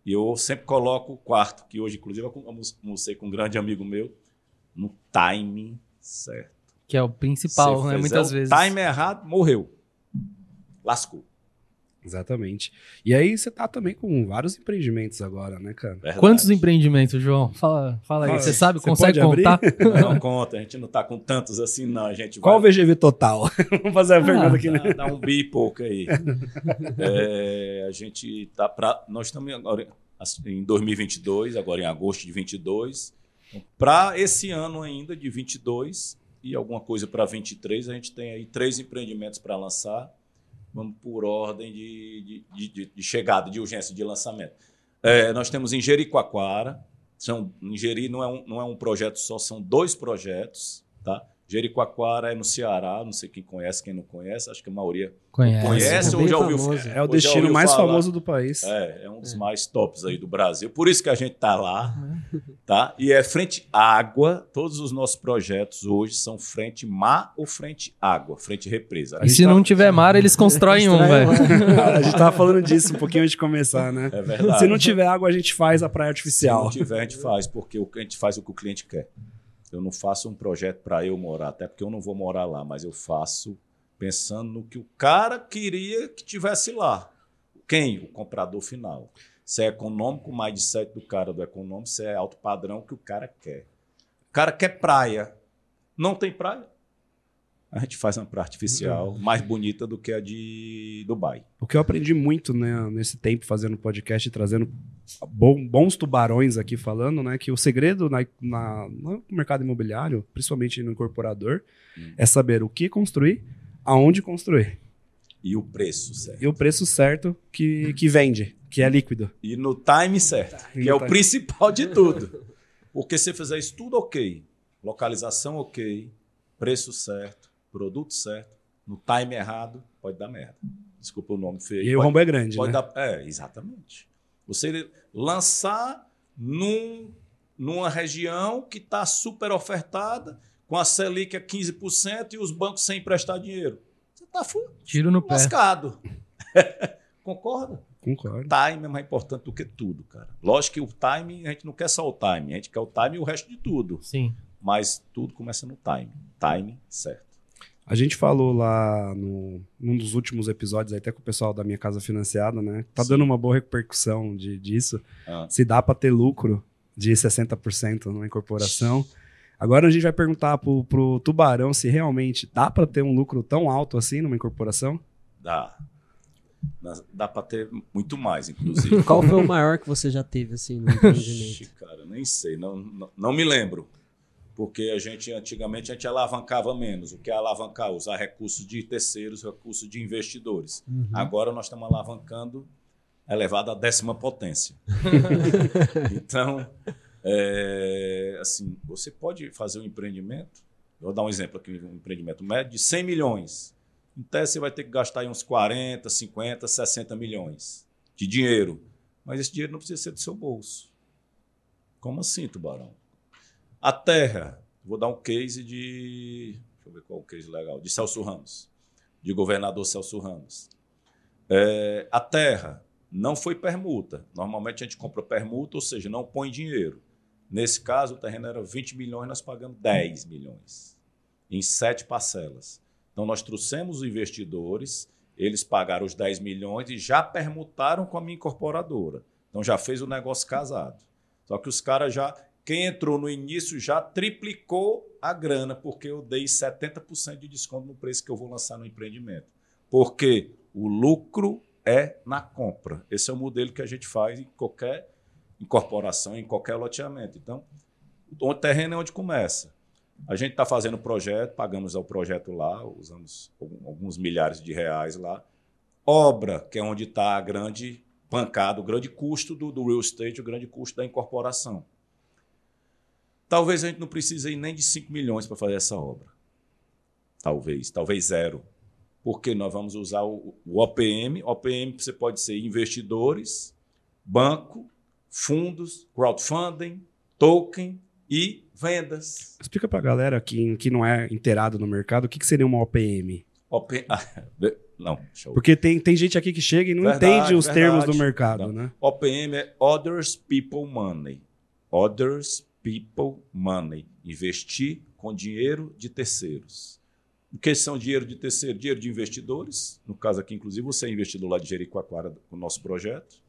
E eu sempre coloco o quarto, que hoje, inclusive, eu almocei com um grande amigo meu, no timing certo. Que é o principal, né? Muitas o vezes. Time errado, morreu. Lascou. Exatamente. E aí você tá também com vários empreendimentos agora, né, cara? Verdade. Quantos empreendimentos, João? Fala, fala aí. Fala. Você sabe, Você consegue contar? Não conta, a gente não tá com tantos assim, não. A gente Qual o vai VGV total? Vamos fazer a pergunta aqui, né? dar, dar um bi e pouco aí. É, a gente tá para nós estamos agora assim, em 2022, agora em agosto de 22. Para esse ano ainda de 22 e alguma coisa para 23, a gente tem aí três empreendimentos para lançar. Vamos por ordem de, de, de- de chegada, de urgência, de lançamento. É, nós temos em Jericoacoara. São, em Jeri não é, um, não é um projeto só, são dois projetos. Tá? Jericoacoara é no Ceará, não sei quem conhece, quem não conhece, acho que a maioria Conhece. conhece é ou bem já ouviu famoso. É o ou já destino mais falar. famoso do país. É, é um dos mais tops aí do Brasil. Por isso que a gente tá lá, tá? E é frente água. Todos os nossos projetos hoje são frente mar ou frente água, frente represa. E se não tiver mar, eles constroem um, velho. a gente tava falando disso um pouquinho antes de começar, né? É verdade. Se não tiver água, a gente faz a praia Se artificial. não tiver, a gente faz, porque o- a gente faz o que o cliente quer. Eu não faço um projeto para eu morar, até porque eu não vou morar lá, mas eu faço pensando no que o cara queria que tivesse lá. Quem? O comprador final. Se é econômico, o mindset do cara do econômico, se é alto padrão, que o cara quer. O cara quer praia. Não tem praia? A gente faz uma praia artificial mais bonita do que a de Dubai. O que eu aprendi muito né, nesse tempo fazendo podcast e trazendo bons tubarões aqui falando, né? Que o segredo na, na- no mercado imobiliário, principalmente no incorporador, Hum. é saber o que construir, aonde construir. E o preço certo. E o preço certo que, que vende, que é líquido. E no time certo, E que é o time. principal de tudo. Porque se fizer isso tudo ok, localização ok, preço certo, produto certo, no time errado, pode dar merda. Desculpa o nome feio. E o rombo é grande, pode né? dar, É, exatamente. Você lançar num, numa região que está super ofertada, com a Selic a 15% e os bancos sem emprestar dinheiro. Você está Tiro no pé. lascado. Concorda? Concordo. time é mais importante do que tudo, cara. Lógico que o time, a gente não quer só o time, a gente quer o time e o resto de tudo. Sim. Mas tudo começa no time. Time certo. A gente falou lá no, num dos últimos episódios, até com o pessoal da minha casa financiada, né? Tá Sim. dando uma boa repercussão de, disso. Ah. Se dá para ter lucro de 60% numa incorporação. Agora a gente vai perguntar pro, pro Tubarão se realmente dá para ter um lucro tão alto assim numa incorporação. Dá. Dá- para ter muito mais, inclusive. Qual foi o maior que você já teve, assim, no empreendimento? cara, nem sei, não, não, não me lembro. Porque a gente, antigamente, a gente alavancava menos. O que é alavancar? Usar recursos de terceiros, recursos de investidores. Uhum. Agora nós estamos alavancando elevado à décima potência. então, é, assim, você pode fazer um empreendimento, vou dar um exemplo aqui, um empreendimento médio de 100 milhões. Tese, você vai ter que gastar uns 40, 50, 60 milhões de dinheiro. Mas esse dinheiro não precisa ser do seu bolso. Como assim, Tubarão? A terra, vou dar um case de. Deixa eu ver qual é o case legal. De Celso Ramos, de governador Celso Ramos. É, a terra não foi permuta. Normalmente a gente compra permuta, ou seja, não põe dinheiro. Nesse caso, o terreno era 20 milhões, nós pagamos 10 milhões, em sete parcelas. Então, nós trouxemos os investidores, eles pagaram os 10 milhões e já permutaram com a minha incorporadora. Então, já fez o negócio casado. Só que os caras já. Quem entrou no início já triplicou a grana, porque eu dei 70% de desconto no preço que eu vou lançar no empreendimento. Porque o lucro é na compra. Esse é o modelo que a gente faz em qualquer incorporação, em qualquer loteamento. Então, o terreno é onde começa. A gente está fazendo o projeto, pagamos ao projeto lá, usamos alguns milhares de reais lá. Obra, que é onde está a grande pancada, o grande custo do, do real estate, o grande custo da incorporação. Talvez a gente não precise nem de 5 milhões para fazer essa obra. Talvez, talvez zero. Porque nós vamos usar o, o OPM. OPM você pode ser investidores, banco, fundos, crowdfunding, token e vendas. Explica pra galera que, que não é inteirado no mercado o que, que seria uma OPM. OPM, não, Porque tem, tem gente aqui que chega e não Verdade, entende os verdade. termos do mercado, Não. né? OPM é Others People Money. Others People Money. Investir com dinheiro de terceiros. O que são dinheiro de terceiro? Dinheiro de investidores. No caso aqui, inclusive, você é investidor lá de Jericoacoara com o nosso projeto.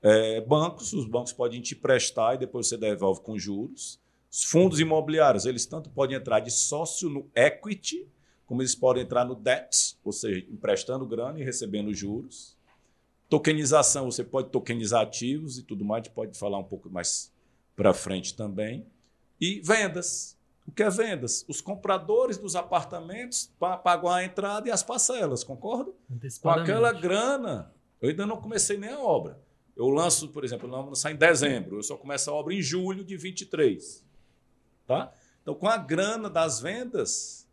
É, bancos, os bancos podem te prestar e depois você devolve com juros. Os fundos imobiliários, eles tanto podem entrar de sócio no equity, como eles podem entrar no debt, ou seja, emprestando grana e recebendo juros. Tokenização, você pode tokenizar ativos e tudo mais, a gente pode falar um pouco mais para frente também. E vendas. O que é vendas? Os compradores dos apartamentos pa- pagam a entrada e as parcelas, concorda? Com aquela grana, eu ainda não comecei nem a obra. Eu lanço, por exemplo, eu lanço em dezembro, eu só começo a obra em julho de 23. Tá? Então, com a grana das vendas,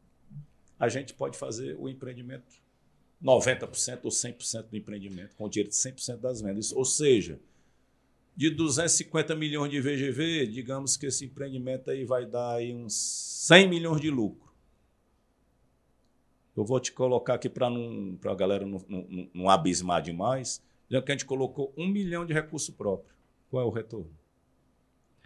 a gente pode fazer o empreendimento 90% ou 100% do empreendimento, com o dinheiro de 100% das vendas. Ou seja, de 250 milhões de VGV, digamos que esse empreendimento aí vai dar aí uns 100 milhões de lucro. Eu vou te colocar aqui para a galera não, não, não abismar demais, já que a gente colocou um milhão de recurso próprio. Qual é o retorno?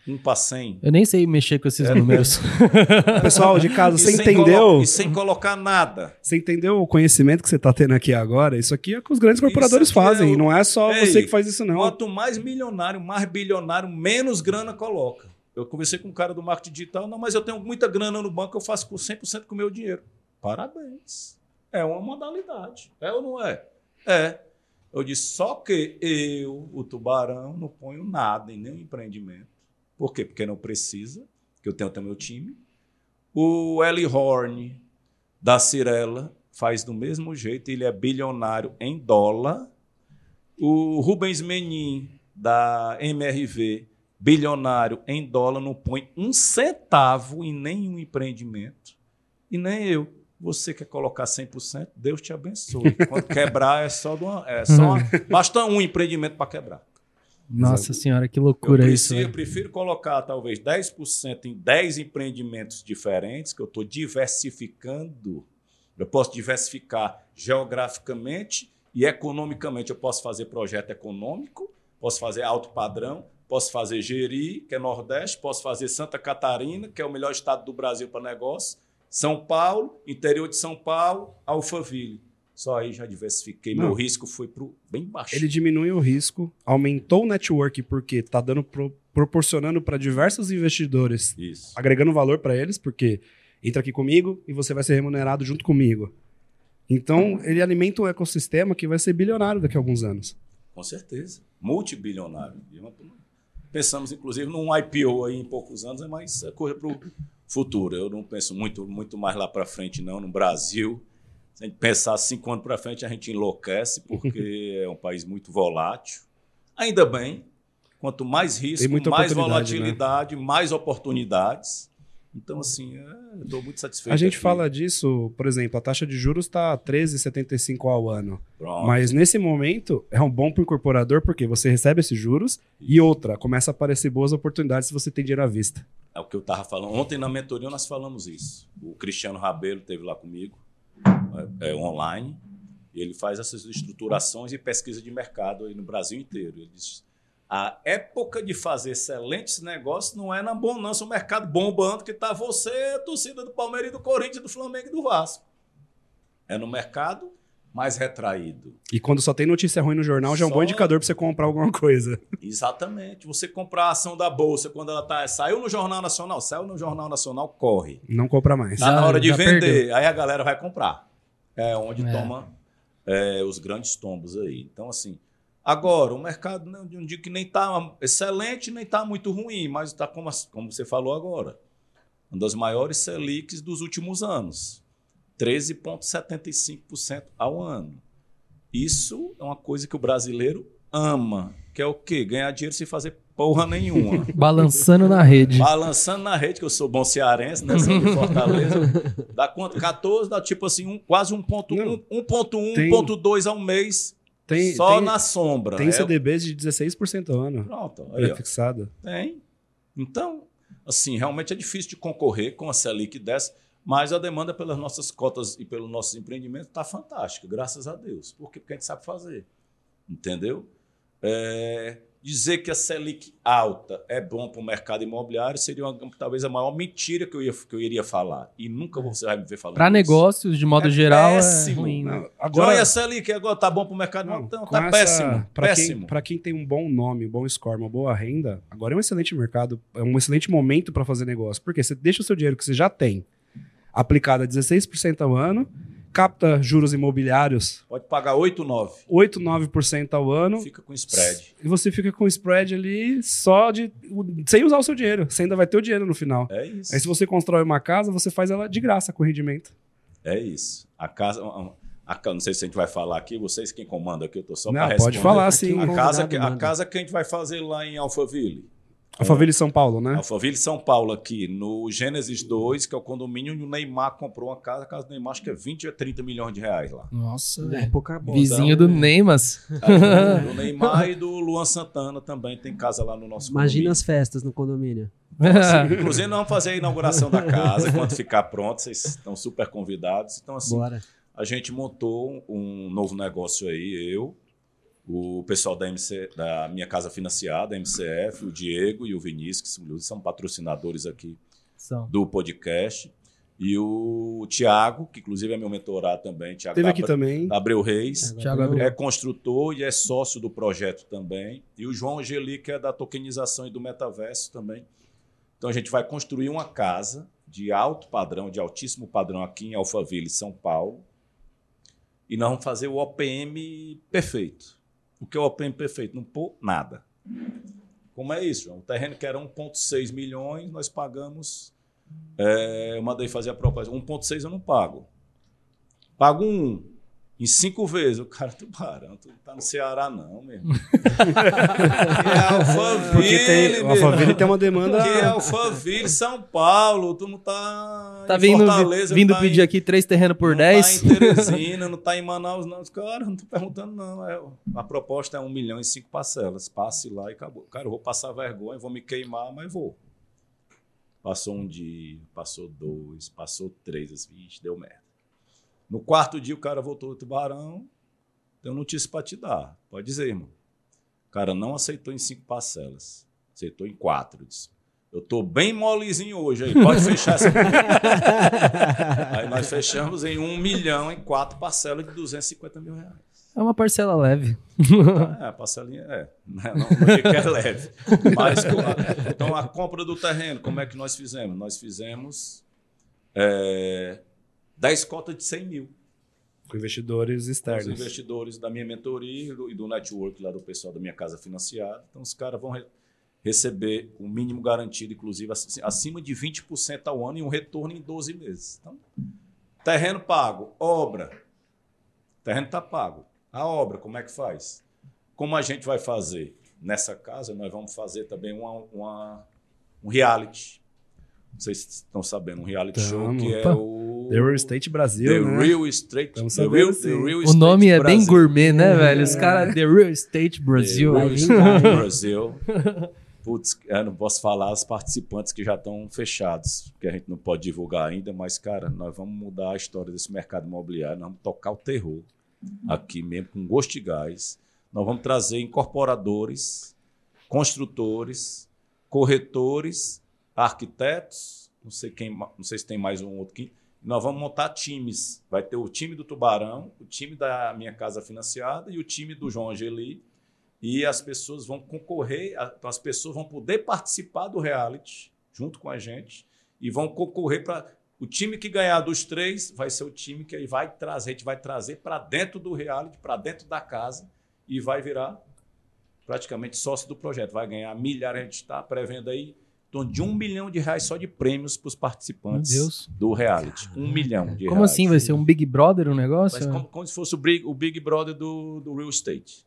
Um para 100. Eu nem sei mexer com esses números. Pessoal de casa, E você sem entendeu? E sem colocar nada. Você entendeu o conhecimento que você tá tendo aqui agora? Isso aqui é o que os grandes corporadores é fazem. o- E não é só Ei, você que faz isso, não. Quanto mais milionário, mais bilionário, menos grana coloca. Eu conversei com um cara do marketing digital, não, mas eu tenho muita grana no banco, eu faço com 100% com o meu dinheiro. Parabéns. É uma modalidade. É ou não é? É. Eu disse, só que eu, o tubarão, não ponho nada em nenhum empreendimento. Por quê? Porque não precisa, que eu tenho até meu time. O Eli Horn, da Cirela, faz do mesmo jeito, ele é bilionário em dólar. O Rubens Menin, da MRV, bilionário em dólar, não põe um centavo em nenhum empreendimento. E nem eu. Você quer colocar 100%? Deus te abençoe. Quando quebrar, é só, uma, é só uma, basta um empreendimento para quebrar. Nossa senhora, que loucura eu isso. Prefiro, prefiro colocar talvez 10% em 10 empreendimentos diferentes, que eu estou diversificando. Eu posso diversificar geograficamente e economicamente. Eu posso fazer projeto econômico, posso fazer alto padrão, posso fazer Jeri, que é Nordeste, posso fazer Santa Catarina, que é o melhor estado do Brasil para negócio, São Paulo, interior de São Paulo, Alphaville. Só aí já diversifiquei. Não. Meu risco foi pro bem baixo. Ele diminui o risco, aumentou o network porque tá dando pro- proporcionando para diversos investidores, Isso. agregando valor para eles, porque entra aqui comigo e você vai ser remunerado junto comigo. Então, ele alimenta um ecossistema que vai ser bilionário daqui a alguns anos. Com certeza. Multibilionário. Pensamos, inclusive, num IPO aí em poucos anos, mas é coisa para o futuro. Eu não penso muito, muito mais lá para frente, não. No Brasil, se a gente pensar cinco anos para frente, a gente enlouquece, porque é um país muito volátil. Ainda bem, quanto mais risco, mais né? volatilidade, mais oportunidades. Então, assim, é, eu estou muito satisfeito. A gente aqui. fala disso, por exemplo, a taxa de juros está 13,75 ao ano. Pronto. Mas nesse momento é um bom para o incorporador porque você recebe esses juros e outra, começa a aparecer boas oportunidades se você tem dinheiro à vista. É o que eu estava falando. Ontem na mentoria nós falamos isso. O Cristiano Rabelo esteve lá comigo, é, é, online, ele faz essas estruturações e pesquisa de mercado aí no Brasil inteiro. Ele diz: a época de fazer excelentes negócios não é na bonança, o mercado bombando, que está você, a torcida do Palmeiras e do Corinthians, do Flamengo e do Vasco. É no mercado mais retraído. E quando só tem notícia ruim no jornal, já é um Só- bom indicador para você comprar alguma coisa. Exatamente. Você comprar a ação da Bolsa quando ela tá, saiu no Jornal Nacional, saiu no Jornal Nacional, corre. Não compra mais. Tá na Já- hora de vender. perdeu. Aí a galera vai comprar. É onde É. toma é, os grandes tombos aí. Então, assim, agora, o mercado não, não digo que nem está excelente, nem está muito ruim, mas está como, como você falou agora. Uma das maiores Selics dos últimos anos. 13,75% ao ano. Isso é uma coisa que o brasileiro ama, que é o quê? Ganhar dinheiro sem fazer porra nenhuma. Balançando na rede. Balançando na rede, que eu sou bom cearense, né? Sou de Fortaleza. Dá quanto? 14, dá tipo assim, um, quase 1.1, Não. 1.1, Tem- 1.2 ao mês, Tem, só tem, na sombra. tem É- CDBs de 16% ao ano. Pronto, aí, ó. Prefixado. Tem. Então, assim, realmente é difícil de concorrer com a Selic dessa, mas a demanda pelas nossas cotas e pelos nossos empreendimentos está fantástica, graças a Deus. Por quê? Porque a gente sabe fazer. Entendeu? É, dizer que a Selic alta é bom para o mercado imobiliário seria uma- talvez a maior mentira que eu, ia, que eu iria falar. E nunca você vai me ver falando Para negócios, de modo É geral, péssimo. é ruim. né? Não, Agora, agora, a Selic agora tá bom para o mercado Não, imobiliário? Então, tá essa- péssimo. Péssimo. quem, pra quem tem um bom nome, um bom score, uma boa renda, agora é um excelente mercado, é um excelente momento para fazer negócio. Porque você deixa o seu dinheiro que você já tem aplicado a 16% ao ano, capta juros imobiliários Pode pagar 8, 9. 8, 9% ao ano, Fica com spread. e você fica com spread ali só de. sem usar o seu dinheiro. Você ainda vai ter o dinheiro no final. É isso. Aí se você constrói uma casa, você faz ela de graça com rendimento. É isso. A casa. a não sei se a gente vai falar aqui, vocês quem comanda aqui, eu tô só Não, para pode responder. falar Aqui sim. A casa, a casa que a gente vai fazer lá em Alphaville. Alphaville São Paulo, né? Alphaville, São Paulo, aqui, no Gênesis 2, que é o condomínio onde o Neymar comprou uma casa. A casa do Neymar acho que é 20 a 30 milhões de reais lá. Nossa, É pouca bola. Vizinho do Neymas. Aí, do, do Neymar e do Luan Santana também tem casa lá no nosso Imagina condomínio. as festas no condomínio. Inclusive, nós vamos fazer a inauguração da casa. Quando ficar pronto, vocês estão super convidados. Então, assim, Bora. a gente montou um novo negócio aí, eu, o pessoal da, MC, da minha casa financiada, MCF, o Diego e o Vinícius, que são, patrocinadores aqui São. do podcast, e o Tiago, que inclusive é meu mentorado também, Tiago Teve aqui também. Abreu Reis, Thiago Abreu. é construtor e é sócio do projeto também, e o João Angeli, que é da tokenização e do metaverso também. Então a gente vai construir uma casa de alto padrão, de altíssimo padrão aqui em Alphaville, São Paulo, e nós vamos fazer o OPM perfeito. O que é o OPM perfeito? Não pôr nada. Como é isso, João? O terreno que era 1,6 milhões, nós pagamos. é, eu mandei fazer a proposta. 1,6 eu não pago. Pago um em cinco vezes. O cara, tubarão, tu não tá no Ceará, não, mesmo. é Porque tem, o Alphaville tem uma demanda. Que é Alphaville, São Paulo, tu não tá. Tá em vindo, Fortaleza, vindo não tá pedir em- aqui três terrenos por não 10. Tá em Teresina, não tá em Manaus, não. Os caras, não tô perguntando, não. É, a proposta é um milhão em cinco parcelas. Passe lá e acabou. Cara, eu vou passar vergonha, vou me queimar, mas vou. Passou um dia, passou dois, passou três. assim, Vixe, deu merda. No quarto dia, o cara voltou do tubarão. Tenho notícia para te dar. Pode dizer, irmão. O cara não aceitou em cinco parcelas. Aceitou em quatro. Eu Disse, eu tô bem molezinho hoje aí. Pode fechar essa. aí nós fechamos em um milhão em quatro parcelas de 250 mil reais. É uma parcela leve. É, a parcelinha é. Não, não digo que é leve. Mas, então, a compra do terreno, como é que nós fizemos? Nós fizemos é, 10 cotas de 100 mil. Com investidores Os externos. investidores da minha mentoria e do, e do network lá do pessoal da minha casa financiada. Então, os caras vão re- receber o mínimo garantido, inclusive ac- acima de 20% ao ano e um retorno em 12 meses. Então, terreno pago, obra. Terreno está pago. A obra, como é que faz? Como a gente vai fazer? Nessa casa, nós vamos fazer também uma, uma- um reality. Não sei se estão sabendo, um reality show que é Opa. O The Real Estate Brasil, The né? Real Estate. Sabendo, Real, Real O nome é bem Brasil. gourmet, né, velho? Os caras, The Real Estate Brasil. The Real Estate. Brasil. Putz, eu não posso falar os participantes que já estão fechados, que a gente não pode divulgar ainda, mas, cara, nós vamos mudar a história desse mercado imobiliário, nós vamos tocar o terror aqui mesmo, com gosto de gás. Nós vamos trazer incorporadores, construtores, corretores, arquitetos, não sei quem, não sei se tem mais um outro aqui. Nós vamos montar times. Vai ter o time do Tubarão, o time da minha casa financiada e o time do João Angeli. E as pessoas vão concorrer, então as pessoas vão poder participar do reality junto com a gente e vão concorrer para o time que ganhar dos três vai ser o time que aí vai trazer, a gente vai trazer para dentro do reality, para dentro da casa e vai virar praticamente sócio do projeto. Vai ganhar milhares, a gente está prevendo aí torno de um milhão de reais só de prêmios para os participantes do reality. Um milhão de Como reais. assim? Vai ser um Big Brother o negócio? Mas como, como se fosse o Big, o Big Brother do, do real estate.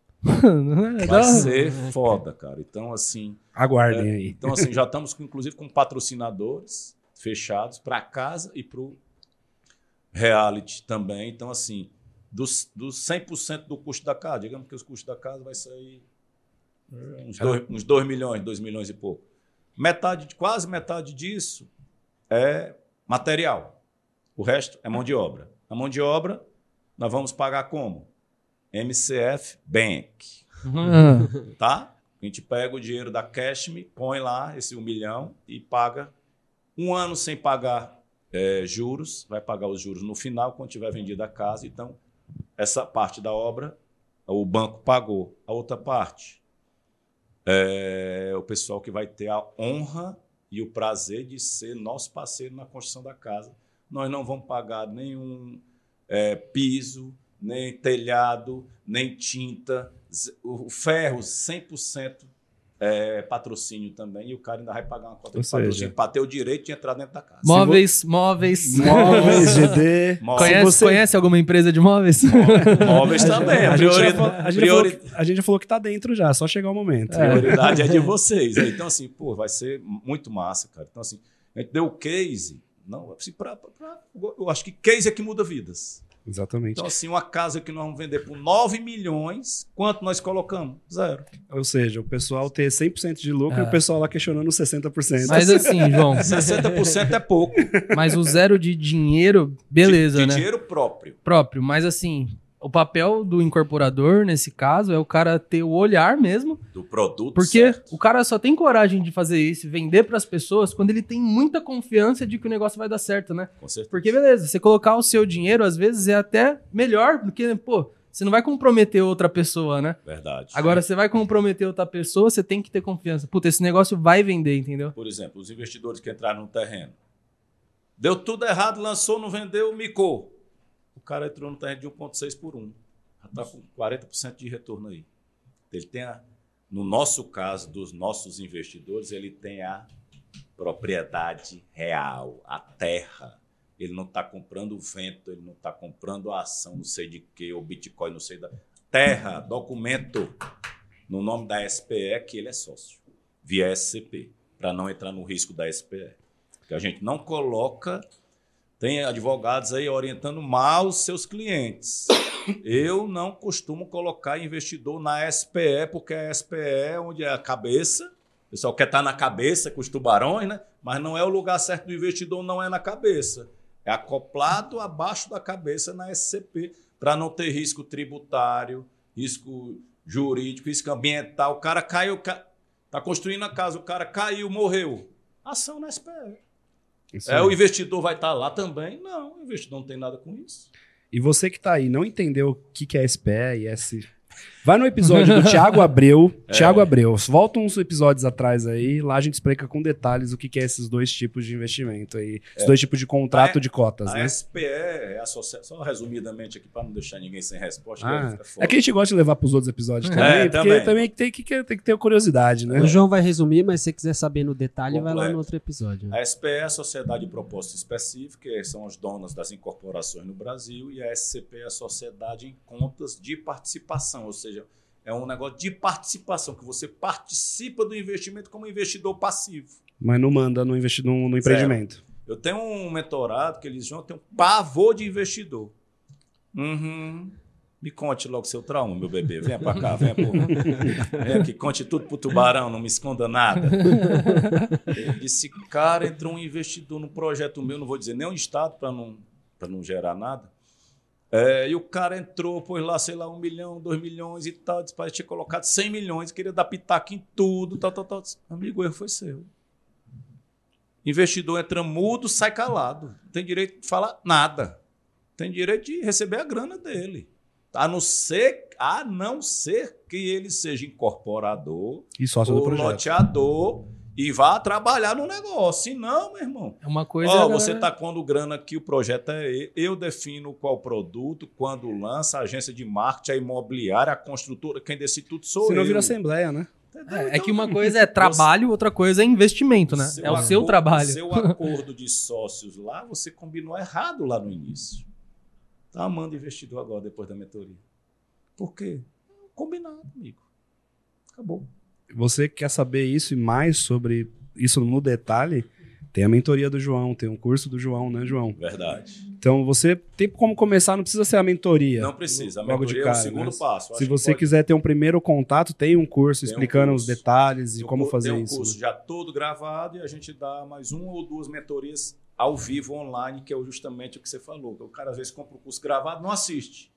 É Vai ser foda, cara. Então, assim, Aguardem É, aí. então, assim, já estamos, com, inclusive, com patrocinadores fechados para casa e para o reality também. Então, assim, dos, dos 100% do custo da casa, digamos que os custos da casa vai sair uns 2 uns dois milhões, 2 milhões e pouco. Metade, quase metade disso é material. O resto é mão de obra. A mão de obra nós vamos pagar como? MCF Bank Ah, tá? A gente pega o dinheiro da Cashme, põe lá esse um milhão e paga um ano sem pagar eh, juros, vai pagar os juros no final, quando tiver vendida a casa. Então, essa parte da obra, o banco pagou. A outra parte, é o pessoal que vai ter a honra e o prazer de ser nosso parceiro na construção da casa. Nós não vamos pagar nenhum eh, piso, nem telhado, nem tinta. O ferro, 100% é, patrocínio também. E o cara ainda vai pagar uma cota Ou de patrocínio seja- para ter o direito de entrar dentro da casa. móveis, móveis. Móveis, GD. Móveis. Conhece, você- conhece alguma empresa de móveis? Móveis também. A, A gente, já priori- falou, a, gente já priori- falou que, a gente já falou que tá dentro já, só chegar o momento. É. prioridade é de vocês. né? Então, assim, pô, vai ser muito massa, cara. Então, assim, a gente deu o case. Não, assim, pra, pra- pra- eu acho que case é que muda vidas. Exatamente. Então, assim, uma casa que nós vamos vender por 9 milhões, quanto nós colocamos? Zero. Ou seja, o pessoal ter 100% de lucro É. e o pessoal lá questionando os 60%. Mas assim, João, 60% é pouco. mas o zero de dinheiro, beleza, de, de né? dinheiro próprio. Próprio. Mas assim, o papel do incorporador, nesse caso, é o cara ter o olhar mesmo. Do produto Porque certo. o cara só tem coragem de fazer isso, vender pras pessoas, quando ele tem muita confiança de que o negócio vai dar certo, né? Com certeza. Porque, beleza, você colocar o seu dinheiro, às vezes, é até melhor, porque, pô, você não vai comprometer outra pessoa, né? Verdade. Agora, você vai comprometer outra pessoa, você tem que ter confiança. Puta, esse negócio vai vender, entendeu? Por exemplo, os investidores que entraram no terreno. Deu tudo errado, lançou, não vendeu, micou. O cara entrou no terreno de 1,6 por 1. Já está com 40% de retorno aí. Ele tem a, no nosso caso, dos nossos investidores, ele tem a propriedade real, a terra. Ele não está comprando vento, ele não está comprando a ação, não sei de que, ou Bitcoin, não sei da. Terra, documento no nome da SPE que ele é sócio, via SCP, para não entrar no risco da SPE. Que a gente não coloca. Tem advogados aí orientando mal os seus clientes. Eu não costumo colocar investidor na SPE, porque a SPE é onde é a cabeça. O pessoal quer estar na cabeça com os tubarões, né? Mas não é o lugar certo do investidor, não é na cabeça. É acoplado abaixo da cabeça na SCP, para não ter risco tributário, risco jurídico, risco ambiental. O cara caiu, está construindo a casa, o cara caiu, morreu. Ação na SPE. Isso é, aí. o investidor vai estar lá também? Não, o investidor não tem nada com isso. E você que está aí, não entendeu o que, que é SPE e S Vai no episódio do Thiago Abreu. É. Thiago Abreu. Volta uns episódios atrás aí. Lá a gente explica com detalhes o que, que é esses dois tipos de investimento aí. Esses é. dois tipos de contrato a, de cotas, a né? A SPE é associação, só resumidamente aqui para não deixar ninguém sem resposta. Ah, é, é, que a gente gosta de levar para os outros episódios também, é, porque também, também tem, que, tem que ter curiosidade, né? O João vai resumir, mas se você quiser saber no detalhe, Completo. vai lá no outro episódio. A SPE é a Sociedade de Propósito Específico, que são as donas das incorporações no Brasil, e a SCP é a Sociedade em Contas de Participação, ou seja, é um negócio de participação, que você participa do investimento como investidor passivo. Mas não manda no, investi no, no empreendimento. Eu tenho um mentorado que eles vão ter um pavor de investidor. Uhum. Me conte logo seu trauma, meu bebê. Venha para cá, venha, por... venha aqui, conte tudo pro tubarão, não me esconda nada. Ele disse, cara, entrou um investidor no projeto meu, não vou dizer nem o estado para não, não gerar nada. É, e o cara entrou, pôs lá, sei lá, um milhão, dois milhões e tal. Disse, tinha colocado 100 milhões, queria dar pitaco em tudo, tal, tal, tal. Amigo, o erro foi seu. Investidor entra mudo, sai calado. Não tem direito de falar nada. Tem direito de receber a grana dele. A não ser, a não ser que ele seja incorporador e sócio do projeto. loteador e vá trabalhar no negócio. Se não, meu irmão. É uma coisa. Ó, você está pondo grana aqui, o projeto é eu defino qual produto, quando lança, a agência de marketing, a imobiliária, a construtora, quem decide tudo sou Se eu. não vira assembleia, né? É, é, que uma coisa é trabalho, outra coisa é investimento, né? É o acordo, seu trabalho. Seu acordo de sócios lá, você combinou errado lá no início. Tá amando investidor agora, depois da mentoria. Por quê? Combinado, amigo. Acabou você quer saber isso e mais sobre isso no detalhe, tem a mentoria do João, tem um curso do João, né, João? Verdade. Então você tem como começar, não precisa ser a mentoria. Não precisa, a mentoria cara, é o segundo né? passo. Se você pode... quiser ter um primeiro contato, tem um curso tem explicando um curso. os detalhes e como fazer isso. Tem um curso né? já todo gravado e a gente dá mais uma ou duas mentorias ao vivo online, que é justamente o que você falou. O cara às vezes compra o curso gravado, não assiste.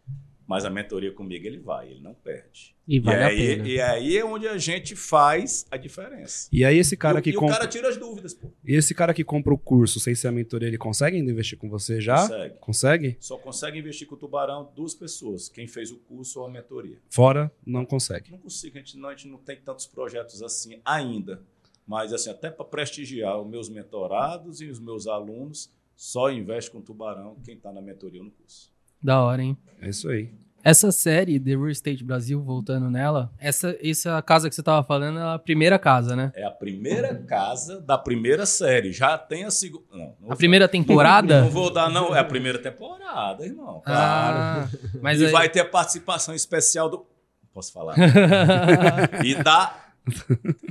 Mas a mentoria comigo ele vai, ele não perde. E, vale e, aí, e aí é onde a gente faz a diferença. E aí esse cara e, que e compra... o cara tira as dúvidas, pô. E esse cara que compra o curso sem ser a mentoria, ele consegue ainda investir com você já? Consegue. Consegue? Só consegue investir com o Tubarão duas pessoas, quem fez o curso ou a mentoria. Fora, não consegue. Não consigo, a gente não, a gente não tem tantos projetos assim ainda. Mas assim, até para prestigiar os meus mentorados e os meus alunos, só investe com o Tubarão quem está na mentoria ou no curso. Da hora, hein? É isso aí. Essa série, The Real Estate Brasil, voltando nela, essa, essa casa que você estava falando é a primeira casa, né? É a primeira casa da primeira série. Já tem a segunda. Não, não a primeira temporada? Não vou dar, não. É a primeira temporada, irmão. Claro. Ah, mas e aí... vai ter a participação especial do. Posso falar. e da.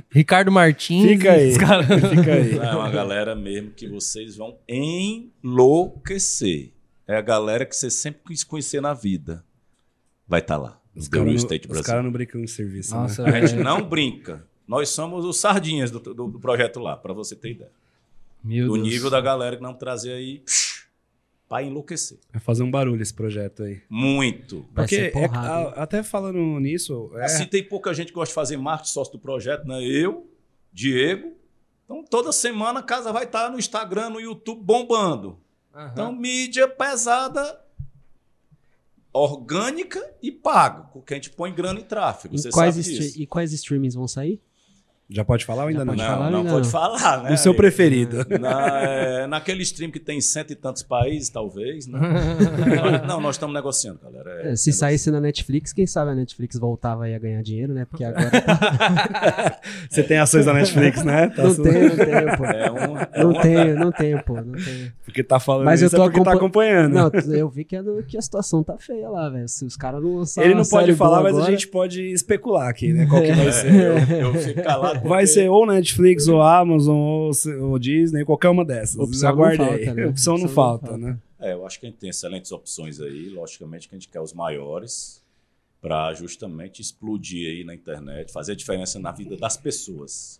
Ricardo Martins. Fica aí. Cara... Fica aí. É uma galera mesmo que vocês vão enlouquecer. É a galera que você sempre quis conhecer na vida vai estar tá lá. Os caras não, cara não brincam em serviço. Nossa, né? A gente não brinca. Nós somos os sardinhas do, do, do projeto lá, para você ter ideia. Meu do Deus. nível da galera que não trazer aí para enlouquecer. Vai fazer um barulho esse projeto aí. Muito. Porque é, a, até falando nisso. É... Assim, tem pouca gente que gosta de fazer marketing sócio do projeto, né? Eu, Diego. Então, toda semana a casa vai estar no Instagram, no YouTube bombando. Uhum. Então, mídia pesada orgânica e paga, porque a gente põe grana em tráfego. E, quais, e quais streamings vão sair? Já pode falar ou ainda não? pode Não, falar, não ainda pode não. falar, né? O seu preferido. Na, é, naquele stream que tem cento e tantos países, talvez, né? não, nós estamos negociando, galera. É, É, se saísse na Netflix, quem sabe a Netflix voltava aí a ganhar dinheiro, né? Porque agora Você tem ações da Netflix, né? Tá não tenho, não tenho, pô. É um, é Não um- tenho, não tenho, pô. Não tenho. Porque tá falando Mas eu isso tô é porque tá acompan- acompanhando. Não, eu vi que a, que a situação tá feia lá, velho. Se os caras não lançarem Ele não uma pode falar, mas a agora- gente pode especular aqui, né? Qual que vai É, ser. eu, eu fico calado. Vai ser ou Netflix, ou Amazon, ou, ou Disney, qualquer uma dessas. Opção não Aguarde falta, aí. né? Opção não não falta, falta. né? É, eu acho que a gente tem excelentes opções aí. Logicamente que a gente quer os maiores para justamente explodir aí na internet, fazer a diferença na vida das pessoas.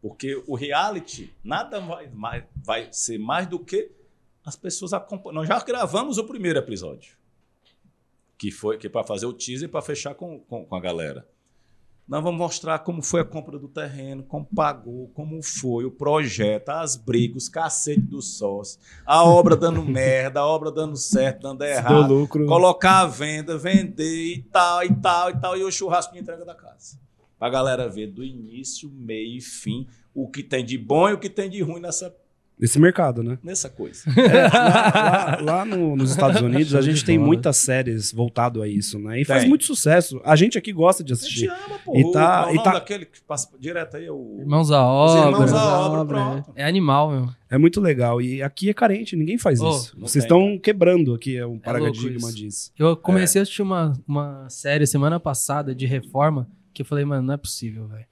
Porque o reality nada vai, mais, vai ser mais do que as pessoas acompanhando. Nós já gravamos o primeiro episódio, que foi que para fazer o teaser para fechar com, com, com a galera. Nós vamos mostrar como foi a compra do terreno, como pagou, como foi o projeto, as brigas, cacete do sócio, a obra dando merda, a obra dando certo, dando Deu errado, lucro. colocar a venda, vender e tal, e tal, e tal, e o churrasco de entrega da casa. Pra galera ver do início, meio e fim o que tem de bom e o que tem de ruim nessa, Esse mercado, né? nessa coisa. É, lá lá- lá no- nos Estados Unidos, a gente tem muitas séries voltado a isso, né? E faz Tem. muito sucesso. A gente aqui gosta de A gente assistir. ama, pô. E tá- o, e tá- daquele que passa direto aí é o... Irmãos à obra. Irmãos à à Obra, Obra, pronto. É animal, meu. É muito legal. E aqui é carente, ninguém faz Oh, isso. Vocês estão quebrando aqui é um louco paradigma isso. disso. Eu comecei a assistir uma, uma série semana passada de reforma que eu falei, mano, não é possível, velho.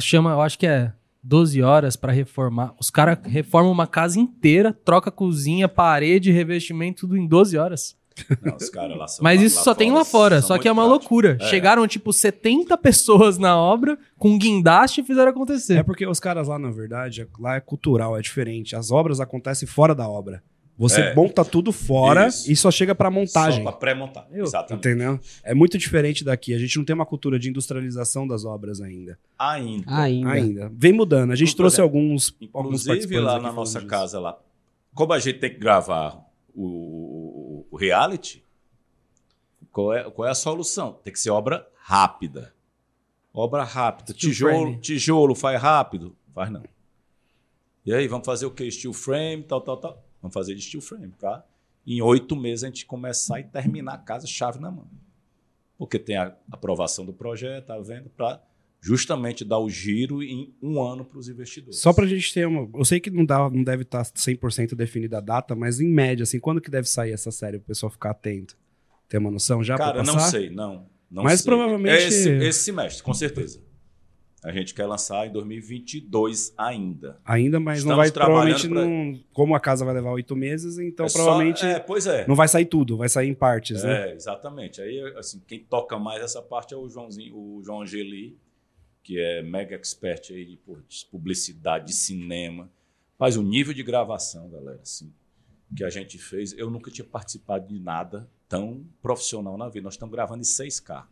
Chama, eu acho que é 12 horas pra reformar. Os caras reformam uma casa inteira, troca cozinha, parede, revestimento, tudo em 12 horas. Não, os caras lá são- Mas lá- isso lá só tem lá fora, só que é uma práticos. loucura. É. Chegaram, tipo, 70 pessoas na obra com guindaste e fizeram acontecer. É porque os caras lá, na verdade, lá é cultural, é diferente. As obras acontecem fora da obra. Você É. monta tudo fora Isso. e só chega pra montagem. Só pra pré-montar. Exatamente. Entendeu? É muito diferente daqui. A gente não tem uma cultura de industrialização das obras ainda. Ainda. Ainda. Ainda. Vem mudando. A gente Por trouxe exemplo, alguns, alguns Inclusive, participantes lá na nossa disso. casa, lá, como a gente tem que gravar o, o- o reality, qual é, qual é a solução? Tem que ser obra rápida. Obra rápida. Steel Tijolo, frame. tijolo faz rápido? Faz não. E aí, vamos fazer o quê? Steel frame, tal, tal, tal. Vamos fazer de steel frame, tá? Em oito meses a gente começar e terminar a casa chave na mão. Porque tem a aprovação do projeto, a venda, para justamente dar o giro em um ano para os investidores. Só pra gente ter uma. Eu sei que não, dá, não deve estar 100% definida a data, mas em média, assim, quando que deve sair essa série? O pessoal ficar atento. Tem uma noção já Cara, não sei, não. não Mas sei. provavelmente- É esse, esse semestre, com certeza. A gente quer lançar em 2022 ainda. Ainda, mas não Estamos vai. trabalhando Provavelmente pra- não. Como a casa vai levar oito meses, então É só- provavelmente é, pois é. não vai sair tudo, vai sair em partes, né? É, exatamente. Aí, assim, quem toca mais essa parte é o Joãozinho, o João Angeli, que é mega expert aí de publicidade, de cinema. Mas o nível de gravação, galera, assim, que a gente fez, eu nunca tinha participado de nada tão profissional na vida. Nós estamos gravando em 6K.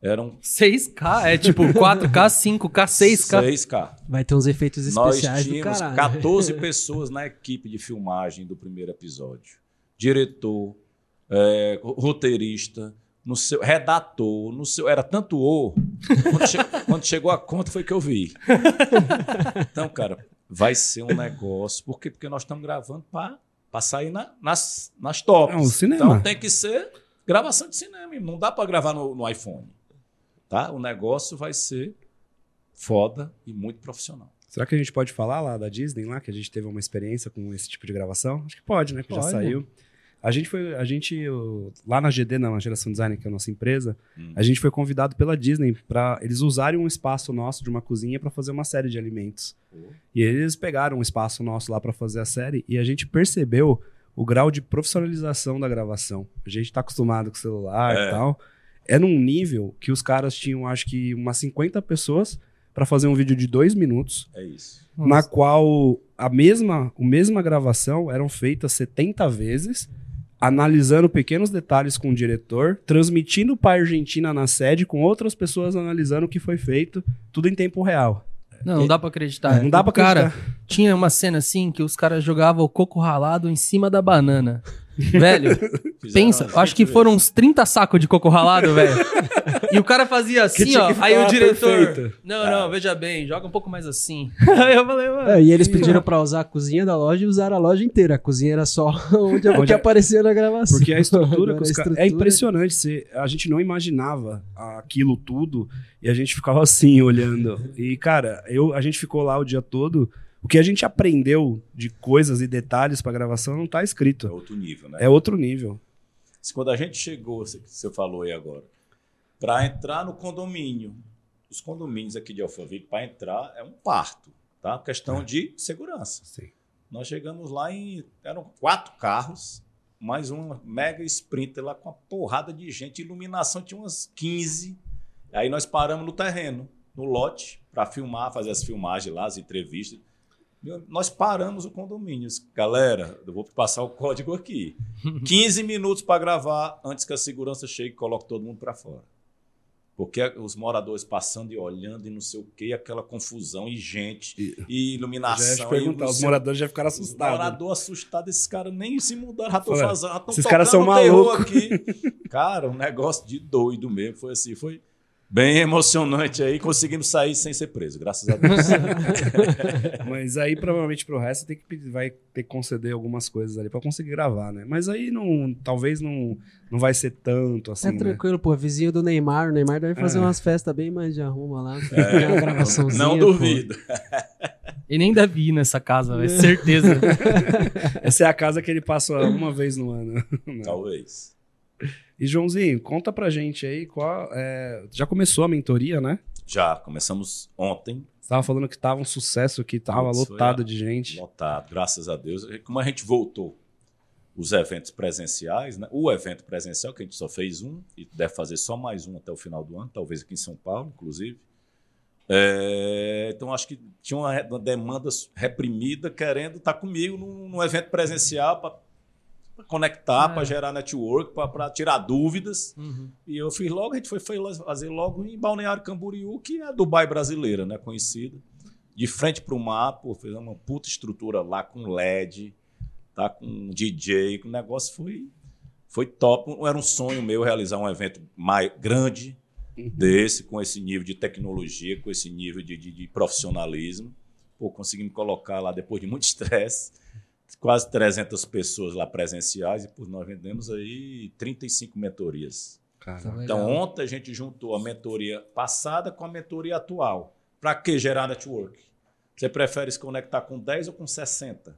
Eram 6K, é tipo 4K, 5K, 6K. 6K. Vai ter uns efeitos Nós especiais do tínhamos caralho. 14 pessoas na equipe de filmagem do primeiro episódio. Diretor, é, roteirista, no seu, redator, no seu, era tanto o. Quando, che- quando chegou a conta foi que eu vi. Então, cara, vai ser um negócio. Por quê? Porque nós estamos gravando para sair na- nas, nas tops. É um cinema. Então tem que ser gravação de cinema. Não dá para gravar no, no iPhone. Tá? O negócio vai ser foda e muito profissional. Será que a gente pode falar lá da Disney, lá, que a gente teve uma experiência com esse tipo de gravação? Acho que pode, né? Que já saiu. A gente foi, a gente, lá na GD, na Geração Design, que é a nossa empresa, Hum. a gente foi convidado pela Disney para eles usarem um espaço nosso de uma cozinha para fazer uma série de alimentos. E eles pegaram um espaço nosso lá para fazer a série e a gente percebeu o grau de profissionalização da gravação. A gente tá acostumado com celular É. e tal. É num nível que os caras tinham, acho que, umas 50 pessoas para fazer um vídeo de dois minutos É isso. na qual a mesma, a mesma gravação eram feitas 70 vezes, analisando pequenos detalhes com o diretor, transmitindo para a Argentina na sede com outras pessoas analisando o que foi feito, tudo em tempo real. Não, não dá pra acreditar. Não dá pra cara, acreditar. Tinha uma cena assim que os caras jogavam o coco ralado em cima da banana. Velho, Fizeram pensa, acho que foram uns 30 sacos de coco ralado, velho. E o cara fazia assim, ó. que Aí o diretor. perfeito. Não, não, veja bem, joga um pouco mais assim. Aí eu falei, mano. É, e eles pediram pra usar a cozinha da loja e usaram a loja inteira. A cozinha era só onde, Onde- que aparecia na gravação. Porque a estrutura, que os estrutura- é impressionante. Você, a gente não imaginava aquilo tudo e a gente ficava assim olhando. E, cara, eu, a gente ficou lá o dia todo. O que a gente aprendeu de coisas e detalhes pra gravação não tá É escrito. outro nível, né? É outro nível. Quando a gente chegou, você- falou aí agora, para entrar no condomínio, os condomínios aqui de Alphaville, para entrar é um parto, tá? Questão de segurança. Sim. Nós chegamos lá em. Eram quatro carros, mais uma mega sprinter lá com uma porrada de gente. Iluminação tinha umas 15. Aí nós paramos no terreno, no lote, para filmar, fazer as filmagens lá, as entrevistas. Nós paramos o condomínio. Galera, eu vou passar o código aqui. 15 minutos para gravar antes que a segurança chegue e coloque todo mundo para fora. Porque os moradores passando e olhando e não sei o que, aquela confusão e gente, E- e Já iluminação. e perguntar, os moradores já ficaram os assustados. moradores assustados, esses caras nem se mudaram, já estão fazendo, já tão esses caras são malucos. aqui. Cara, um negócio de doido mesmo, foi assim, foi bem emocionante aí, conseguimos sair sem ser preso, graças a Deus. Mas aí, provavelmente, pro resto, tem que, pedir- vai ter que conceder algumas coisas ali pra conseguir gravar, né? Mas aí, não, talvez não, não vai ser tanto assim, É né? tranquilo, pô. Vizinho do Neymar. O Neymar deve fazer É. umas festas bem mais de arruma lá. Tem uma gravaçãozinha, não pô. duvido. Ele nem deve ir nessa casa, velho. Certeza. Essa é a casa que ele passa uma vez no ano. Não. Talvez. E, Joãozinho, conta pra gente aí qual. é, Já começou a mentoria, né? Já, começamos ontem, Você tava falando que tava um sucesso, que tava lotado a- de gente. lotado, graças a Deus. Como a gente voltou os eventos presenciais, né? o evento presencial, que a gente só fez um, e deve fazer só mais um até o final do ano, talvez aqui em São Paulo, inclusive. É, então, acho que tinha uma, uma demanda reprimida querendo estar comigo num, num evento presencial para conectar, É. para gerar network, para tirar dúvidas. Uhum. E eu fiz logo, a gente foi, foi fazer logo em Balneário Camboriú, que é a Dubai brasileira, né? Conhecida. De frente para o mar, pô, fez uma puta estrutura lá com LED, tá? Com DJ, o negócio foi, foi top. Era um sonho meu realizar um evento mais grande desse, com esse nível de tecnologia, com esse nível de, de, de profissionalismo. Pô, conseguimos colocar lá depois de muito estresse. Quase 300 pessoas lá presenciais e por nós vendemos aí 35 mentorias. Então, legal. ontem a gente juntou a mentoria passada com a mentoria atual. Para que gerar network? Você prefere se conectar com 10 ou com 60?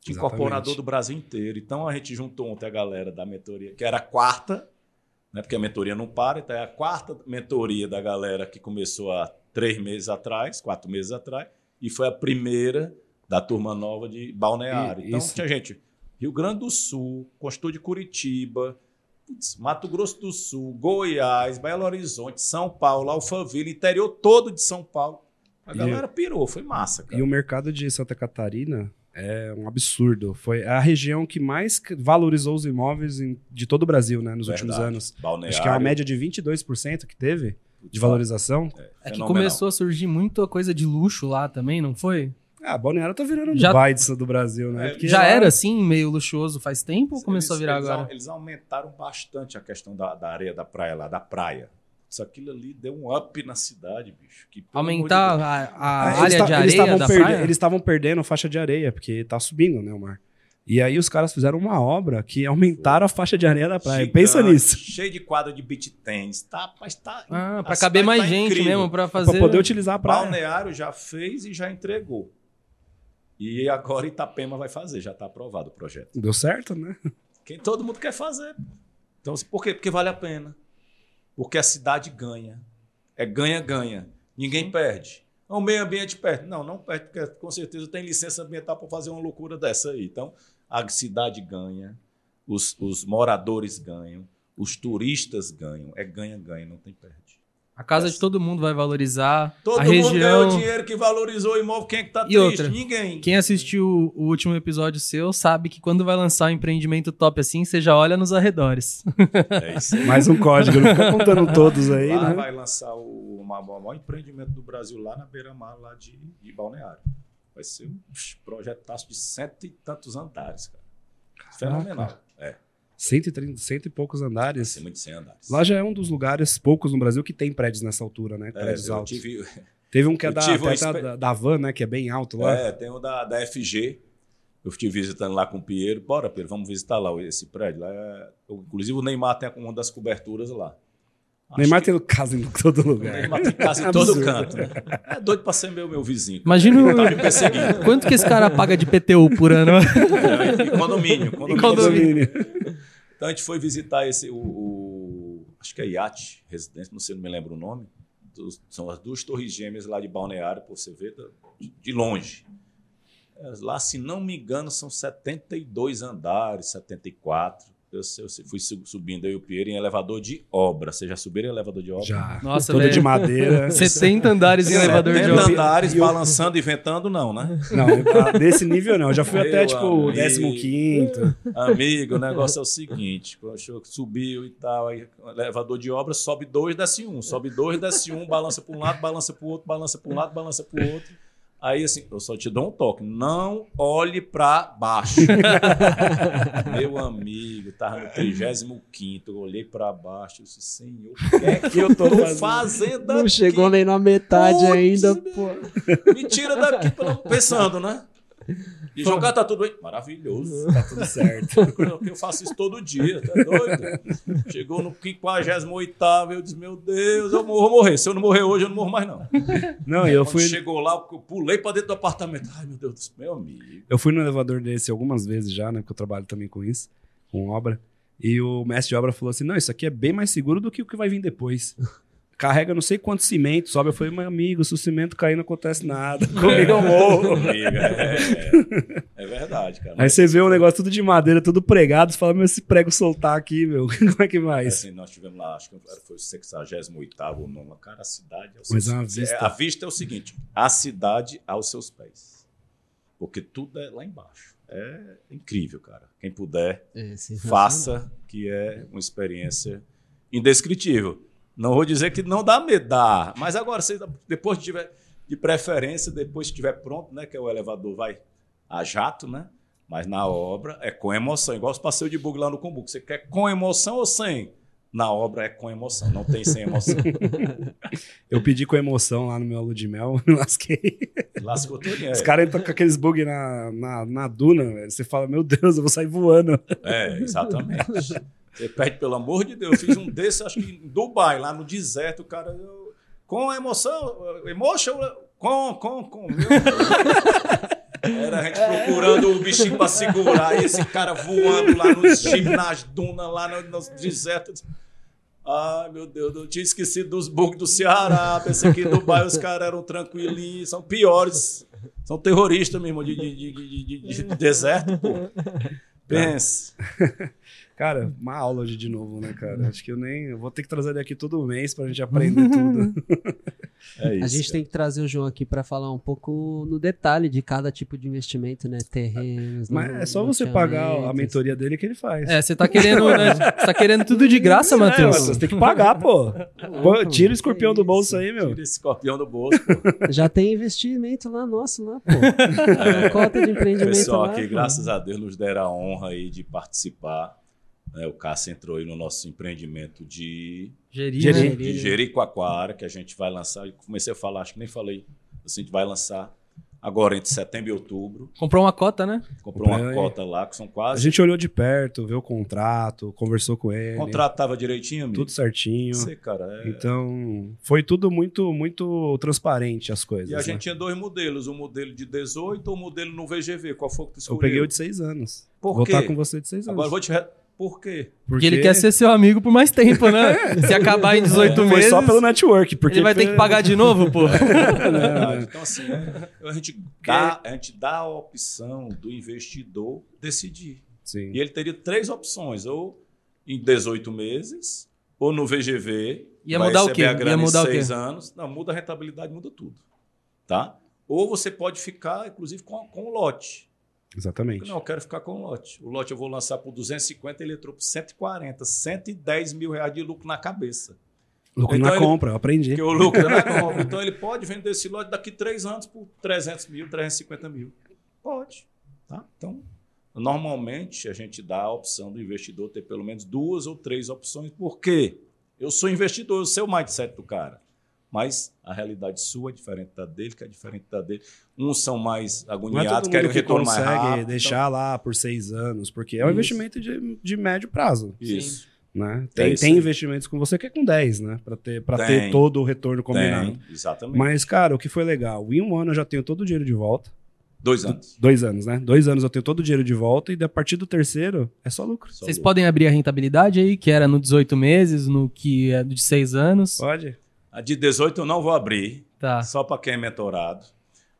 De incorporador do Brasil inteiro. Então, a gente juntou ontem a galera da mentoria, que era a quarta, né, porque a mentoria não para, então é a quarta mentoria da galera que começou há três meses atrás, quatro meses atrás, e foi a primeira da turma nova de Balneário. E- então, isso- tinha gente, Rio Grande do Sul, Consultor de Curitiba, putz, Mato Grosso do Sul, Goiás, Belo Horizonte, São Paulo, Alphaville, interior todo de São Paulo. A E- galera pirou, foi massa, cara. E o mercado de Santa Catarina é um absurdo. Foi a região que mais valorizou os imóveis em- de todo o Brasil, né, nos últimos Verdade. anos. Balneário, Acho que é uma média de 22% que teve de valorização. É que fenomenal. começou a surgir muita coisa de luxo lá também, não foi? Ah, Balneário tá virando Já- Dubai do Brasil, né? É, Porque Já lá- era assim, meio luxuoso faz tempo ou começou a Eles- virar eles, agora? Eles aumentaram bastante a questão da, da areia da praia lá, da praia. Isso aquilo ali deu um up na cidade, bicho. Que, Aumentar de a, a Ah, eles área de areia da perde- praia? Eles estavam perdendo faixa de areia, porque tá subindo, né, o mar. E aí os caras fizeram uma obra que aumentaram a faixa de areia da praia. Gigante, Pensa nisso. Cheio de quadra de beach tennis. Tá, mas tá, Ah, a pra caber mais tá gente incrível. mesmo, pra fazer... Pra poder utilizar a praia. Balneário já fez e já entregou. E agora Itapema vai fazer, já está aprovado o projeto. Deu certo, né? Quem todo mundo quer fazer. Então, por quê? Porque vale a pena. Porque a cidade ganha. É ganha-ganha. Ninguém perde. O meio ambiente perde. Não, não perde, porque com certeza tem licença ambiental para fazer uma loucura dessa aí. Então, a cidade ganha, os, os moradores ganham, os turistas ganham. É ganha-ganha, não tem perde. A casa de todo mundo vai valorizar. Todo a mundo região... ganhou dinheiro que valorizou o imóvel. Quem é que tá E triste? outra? Ninguém. Quem assistiu o último episódio seu sabe que quando vai lançar um empreendimento top assim, você já olha nos arredores. É isso aí. Mais um código. Não fica contando todos aí, lá né? vai lançar o, o ma- o maior empreendimento do Brasil lá na beira-mar, lá de, de Balneário. Vai ser um projetaço de cento e tantos andares, cara. Fenomenal. É, 130, cento e poucos andares. acima de 100 andares. Lá já é um dos lugares poucos no Brasil que tem prédios nessa altura, né? É, Prédios eu altos. tive, Teve um que é da, uma até da, da, Van, né? Que é bem alto lá. É, tem o da, da FG. Eu estive visitando lá com o Piero. Bora, Piero, vamos visitar lá esse prédio. Lá é- inclusive o Neymar tem uma das coberturas lá. Acho Neymar que- tem casa em todo lugar. Neymar tem casa em todo Absurdo. canto. Né? É doido pra ser meu, meu vizinho. Imagina o- Tá me perseguindo. Quanto que esse cara paga de PTU por ano? É, e condomínio. condomínio. condomínio. Então a gente foi visitar esse, o, o- acho que é Iate Residência, não sei, não me lembro o nome. São as duas torres gêmeas lá de Balneário, por você ver, de, longe. Lá, se não me engano, são 72 andares, 74. Eu, eu fui su- subindo aí o Pierre em elevador de obra. Vocês já subiram em elevador de obra? Já. Nossa, Todo velho. de madeira. 70 andares em elevador de 70 obra. andares, E eu- balançando e ventando, não, né? Não, desse nível não. Eu já fui Meu até, tipo, o amigo. 15 Amigo, o negócio é o seguinte: poxa, subiu e tal, aí elevador de obra sobe dois, desce um, sobe dois, desce um, balança para um lado, balança para o outro, balança para um lado, balança para o outro. Aí assim, eu só te dou um toque, não olhe para baixo. Meu amigo, tava no 35 eu olhei para baixo, eu disse, Senhor, o que é que eu tô fazendo Não aqui? chegou nem na metade Putz, ainda, pô. Me tira daqui pelo- pensando, né? E jogar tá tudo bem. Maravilhoso. Tá tudo certo. Eu, eu faço isso todo dia, tá doido? Chegou no 58 eu disse, meu Deus, eu vou morrer. Se eu não morrer hoje, eu não morro mais, não. Não, e eu fui, chegou lá, eu pulei pra dentro do apartamento. Ai, meu Deus, do céu, meu amigo. eu fui no elevador desse algumas vezes já, né? Porque eu trabalho também com isso, com obra. E o mestre de obra falou assim: não, isso aqui é bem mais seguro do que o que vai vir depois. Carrega não sei quanto cimento, sobe. Eu falei, meu amigo, se o cimento cair, não acontece nada. Comigo eu morro. É, é, é verdade, cara. Aí você vê um negócio tudo de madeira, tudo pregado, você fala, meu, esse prego soltar aqui, meu, como é que vai? Assim, nós tivemos lá, acho que foi o 68 ou não. Cara, a cidade. É o Mas seu- é uma vista. é, a vista é o seguinte: a cidade aos seus pés. Porque tudo é lá embaixo. É incrível, cara. Quem puder, É, faça, que é uma experiência indescritível. Não vou dizer que não dá medo, dá. Mas agora, depois tiver, de preferência, depois que estiver pronto, né? Que o elevador vai a jato, né? Mas na obra é com emoção, igual os passeios de bug lá no Combu. Você quer com emoção ou sem? Na obra é com emoção, não tem sem emoção. Eu pedi com emoção lá no meu aluno de mel, me lasquei. Lascou tudo. Os É, caras entram com aqueles bug na, na, na duna, velho. Você fala, meu Deus, eu vou sair voando. é, exatamente. Você pede, pelo amor de Deus. Eu fiz um desse, acho que em Dubai, lá no deserto, o cara. eu- com emoção, emotion, com, com, com. Era a gente procurando o bichinho para segurar, e esse cara voando lá nos jipes, nas dunas, lá no, nos desertos. Ai, meu Deus, eu tinha esquecido dos bugs do Ceará. Pensei que em Dubai os caras eram tranquilinhos, são piores. São terroristas mesmo de, de, de, de- de- de deserto, pô. Pense. Cara, uma aula hoje de novo, né, cara? Acho que eu nem. Eu vou ter que trazer ele aqui todo mês pra gente aprender tudo. É isso. A gente tem que trazer o João aqui para falar um pouco no detalhe de cada tipo de investimento, né? Terrenos. Mas no- é só você pagar a mentoria dele que ele faz. É, você tá querendo, né? Você tá querendo tudo de graça, É, Matheus. mas você tem que pagar, pô. Pô, Tira o escorpião do bolso aí, meu. Tira esse escorpião do bolso, pô. Já tem investimento lá nosso, lá, pô. Uma cota de O empreendimento pessoal lá. aqui, pô. graças a Deus, nos deram a honra aí de participar. Né? o Cássio entrou aí no nosso empreendimento de, Gerir, Gerir. né? de Jericoacoara, que a gente vai lançar. Eu comecei a falar, acho que nem falei. Assim, a gente vai lançar agora entre setembro e outubro. Comprou uma cota, né? Comprou uma cota lá, que são A quase. gente olhou de perto, viu o contrato, conversou com ele. O contrato estava direitinho, amigo? Tudo certinho. Sei, cara. é- Então, foi tudo muito, muito transparente as coisas. E a né? gente tinha dois modelos, um modelo de 18 ou um modelo no VGV. Qual foi que tu Eu escolheu? peguei o de seis anos. Por Vou quê? estar com você de seis anos. Agora eu vou te... Re... Por quê? Porque ele quer ser seu amigo por mais tempo, né? Se acabar em 18 Foi meses, só pelo network. Porque ele vai ter que pagar de novo, pô. É verdade. Então, assim, é, a, gente dá, a gente dá a opção do investidor decidir. Sim. E ele teria três opções: ou em 18 meses, ou no VGV. Ia vai mudar o quê? A Ia grana mudar o em quê? seis anos. Não, muda a rentabilidade, muda tudo. Tá? Ou você pode ficar, inclusive, com, com o lote. Exatamente. Não, eu quero ficar com o lote. O lote eu vou lançar por 250, ele entrou por 140, 110 mil reais de lucro na cabeça. Lucro Então na ele- compra, eu aprendi. Porque o lucro é na compra. Então ele pode vender esse lote daqui três anos por 300 mil, 350 mil. Pode. Tá? Então, Normalmente, a gente dá a opção do investidor ter pelo menos duas ou três opções. Por quê? Eu sou investidor, eu sei o mindset do cara. Mas a realidade sua é diferente da dele, que é diferente da dele. Uns são mais é agoniados, todo querem o que retorno mais consegue rápido. deixar lá por seis anos, porque é um Isso. investimento de, de médio prazo. Então, isso. Né? É Tem, tem investimentos com você que é com 10, né? Pra ter, pra Tem. ter todo o retorno combinado. Tem, exatamente. Mas, cara, o que foi legal? Em um ano eu já tenho todo o dinheiro de volta. Dois anos. Dois anos, né? Dois anos eu tenho todo o dinheiro de volta e a partir do terceiro é só lucro. Só Vocês lucro. podem abrir a rentabilidade aí, que era no 18 meses, no que é de 6 anos. Pode? A de 18 eu não vou abrir, Tá. só para quem é mentorado.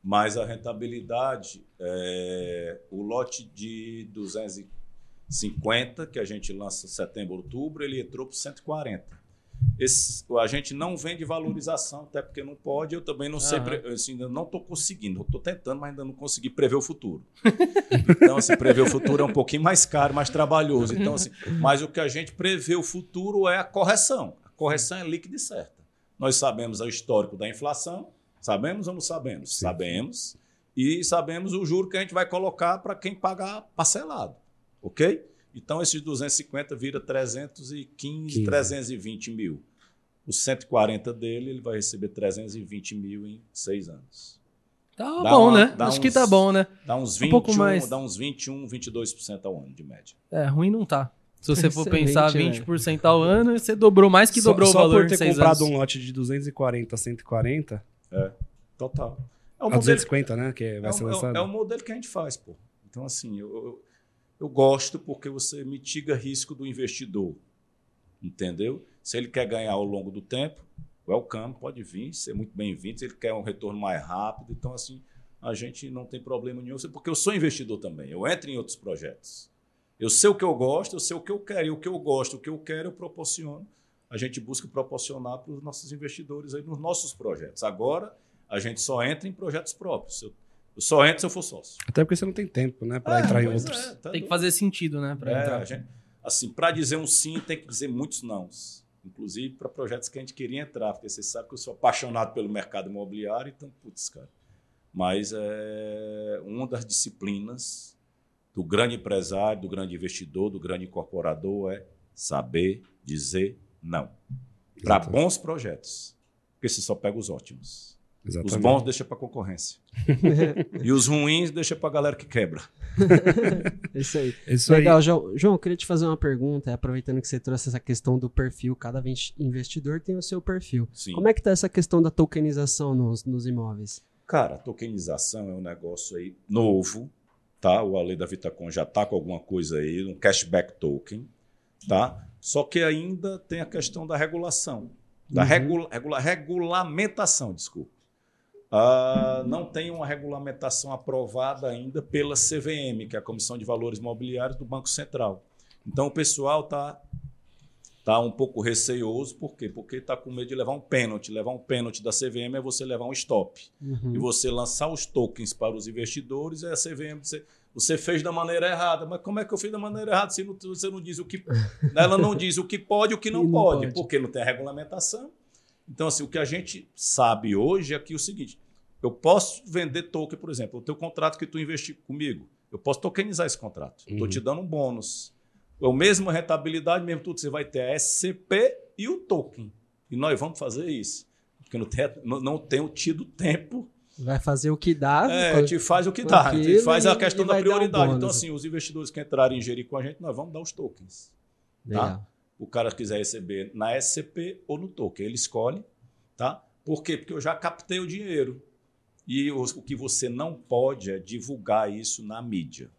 Mas a rentabilidade, é, o lote de 250, que a gente lança em setembro, outubro, ele entrou por 140. Esse, a gente não vende valorização, até porque não pode. Eu também não sei, pre- assim, ainda não estou conseguindo. Estou tentando, mas ainda não consegui prever o futuro. Então, assim, prever o futuro é um pouquinho mais caro, mais trabalhoso. Então, assim, mas o que a gente prevê o futuro é a correção. A correção é líquida e certa. Nós sabemos o histórico da inflação. Sabemos ou não sabemos? Sim. Sabemos. E sabemos o juro que a gente vai colocar para quem pagar parcelado. Ok? Então, esses 250 vira 315, 15. 320 mil. Os 140 dele, ele vai receber 320 mil em seis anos. Tá Dá bom, uma- né? Acho que uns- tá bom, né? Dá uns Um 21, pouco mais. dá uns 21, 22% ao ano de média. É, ruim não tá. Se você for Excelente, pensar velho. 20% ao ano, você dobrou mais que Só- dobrou só, o valor por em ter 6 comprado anos. um lote de 240 a 140, Total. É o a modelo, 250, né? Que vai é ser o- é lançado. é o modelo que a gente faz, pô. Então, assim, eu, eu, eu gosto porque você mitiga risco do investidor. Entendeu? Se ele quer ganhar ao longo do tempo, welcome, pode vir, ser muito bem-vindo. Se ele quer um retorno mais rápido, então, assim, a gente não tem problema nenhum, porque eu sou investidor também. Eu entro em outros projetos. Eu sei o que eu gosto, eu sei o que eu quero. E o que eu gosto, o que eu quero, eu proporciono. A gente busca proporcionar para os nossos investidores aí nos nossos projetos. Agora, a gente só entra em projetos próprios. Eu, eu só entro se eu for sócio. Até porque você não tem tempo, né? Pra É, entrar em outros. é, tá Tem que fazer sentido, né? Pra É, entrar. a gente- assim, para dizer um sim, tem que dizer muitos nãos. Inclusive para projetos que a gente queria entrar, porque você sabe que eu sou apaixonado pelo mercado imobiliário, então, putz, cara. Mas é uma das disciplinas do grande empresário, do grande investidor, do grande incorporador é saber dizer não. Para bons projetos. Porque você só pega os ótimos. Os Exatamente. bons deixa para concorrência. e os ruins deixa para galera que quebra. É Isso aí. Isso aí. Legal, João. João, eu queria te fazer uma pergunta, aproveitando que você trouxe essa questão do perfil, cada investidor tem o seu perfil. Sim. Como é que tá essa questão da tokenização nos, nos imóveis? Cara, a tokenização é um negócio aí novo, tá? O Ale da Vitacom já tá com alguma coisa aí, um cashback token, tá? Só que ainda tem a questão da regulação, da Uhum. regula- regula- regulamentação, desculpa. Ah, não tem uma regulamentação aprovada ainda pela CVM, que é a Comissão de Valores Mobiliários do Banco Central. Então o pessoal tá tá um pouco receioso, por quê? Porque está com medo de levar um pênalti. Levar um pênalti da CVM é você levar um stop Uhum. e você lançar os tokens para os investidores, é a CVM dizer, você fez da maneira errada. Mas como é que eu fiz da maneira errada se não- você não diz o que. Ela não diz o que pode e o que não, não pode, pode. porque não tem regulamentação. Então, assim, o que a gente sabe hoje é que o seguinte: eu posso vender token, por exemplo, o teu contrato que tu investiu comigo, eu posso tokenizar esse contrato. Estou Uhum. te dando um bônus. É a mesma rentabilidade, mesmo tudo, você vai ter a SCP e o token. E nós vamos fazer isso. Porque não, tem, não, tenho tido tempo Vai fazer o que dá. é, quando- te faz o que dá, aquilo te faz a questão da dar um prioridade. então, assim, os investidores que entrarem em gerir com a gente, nós vamos dar os tokens. Legal. O cara quiser receber na SCP ou no token, ele escolhe, tá? Por quê? Porque eu já captei o dinheiro. E o, o que você não pode é divulgar isso na mídia.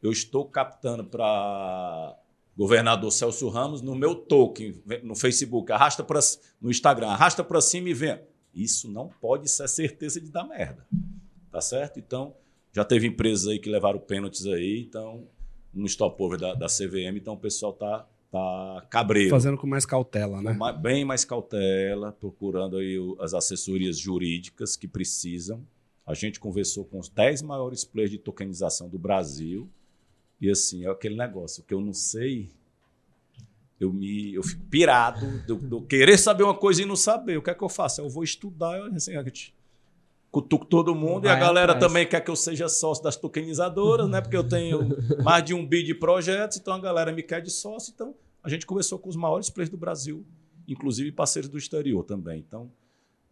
Eu estou captando para governador Celso Ramos no meu token, no Facebook, arrasta para no Instagram, arrasta para cima e vem. Isso não pode ser certeza de dar merda. Tá certo? Então, já teve empresas aí que levaram pênaltis aí, então, um stopover da, da CVM, então o pessoal tá, tá cabreiro. Fazendo com mais cautela, né? Ma- Bem mais cautela, procurando aí o- as assessorias jurídicas que precisam. A gente conversou com os 10 maiores players de tokenização do Brasil. E assim, é aquele negócio que eu não sei. Eu, me, eu fico pirado do, do querer saber uma coisa e não saber. O que é que eu faço? Eu vou estudar. Eu, assim, a gente- cutuco todo mundo Vai e a galera atrás. também quer que eu seja sócio das tokenizadoras, né? Porque eu tenho mais de um bi de projetos, então a galera me quer de sócio. Então a gente conversou com os maiores players do Brasil, inclusive parceiros do exterior também. Então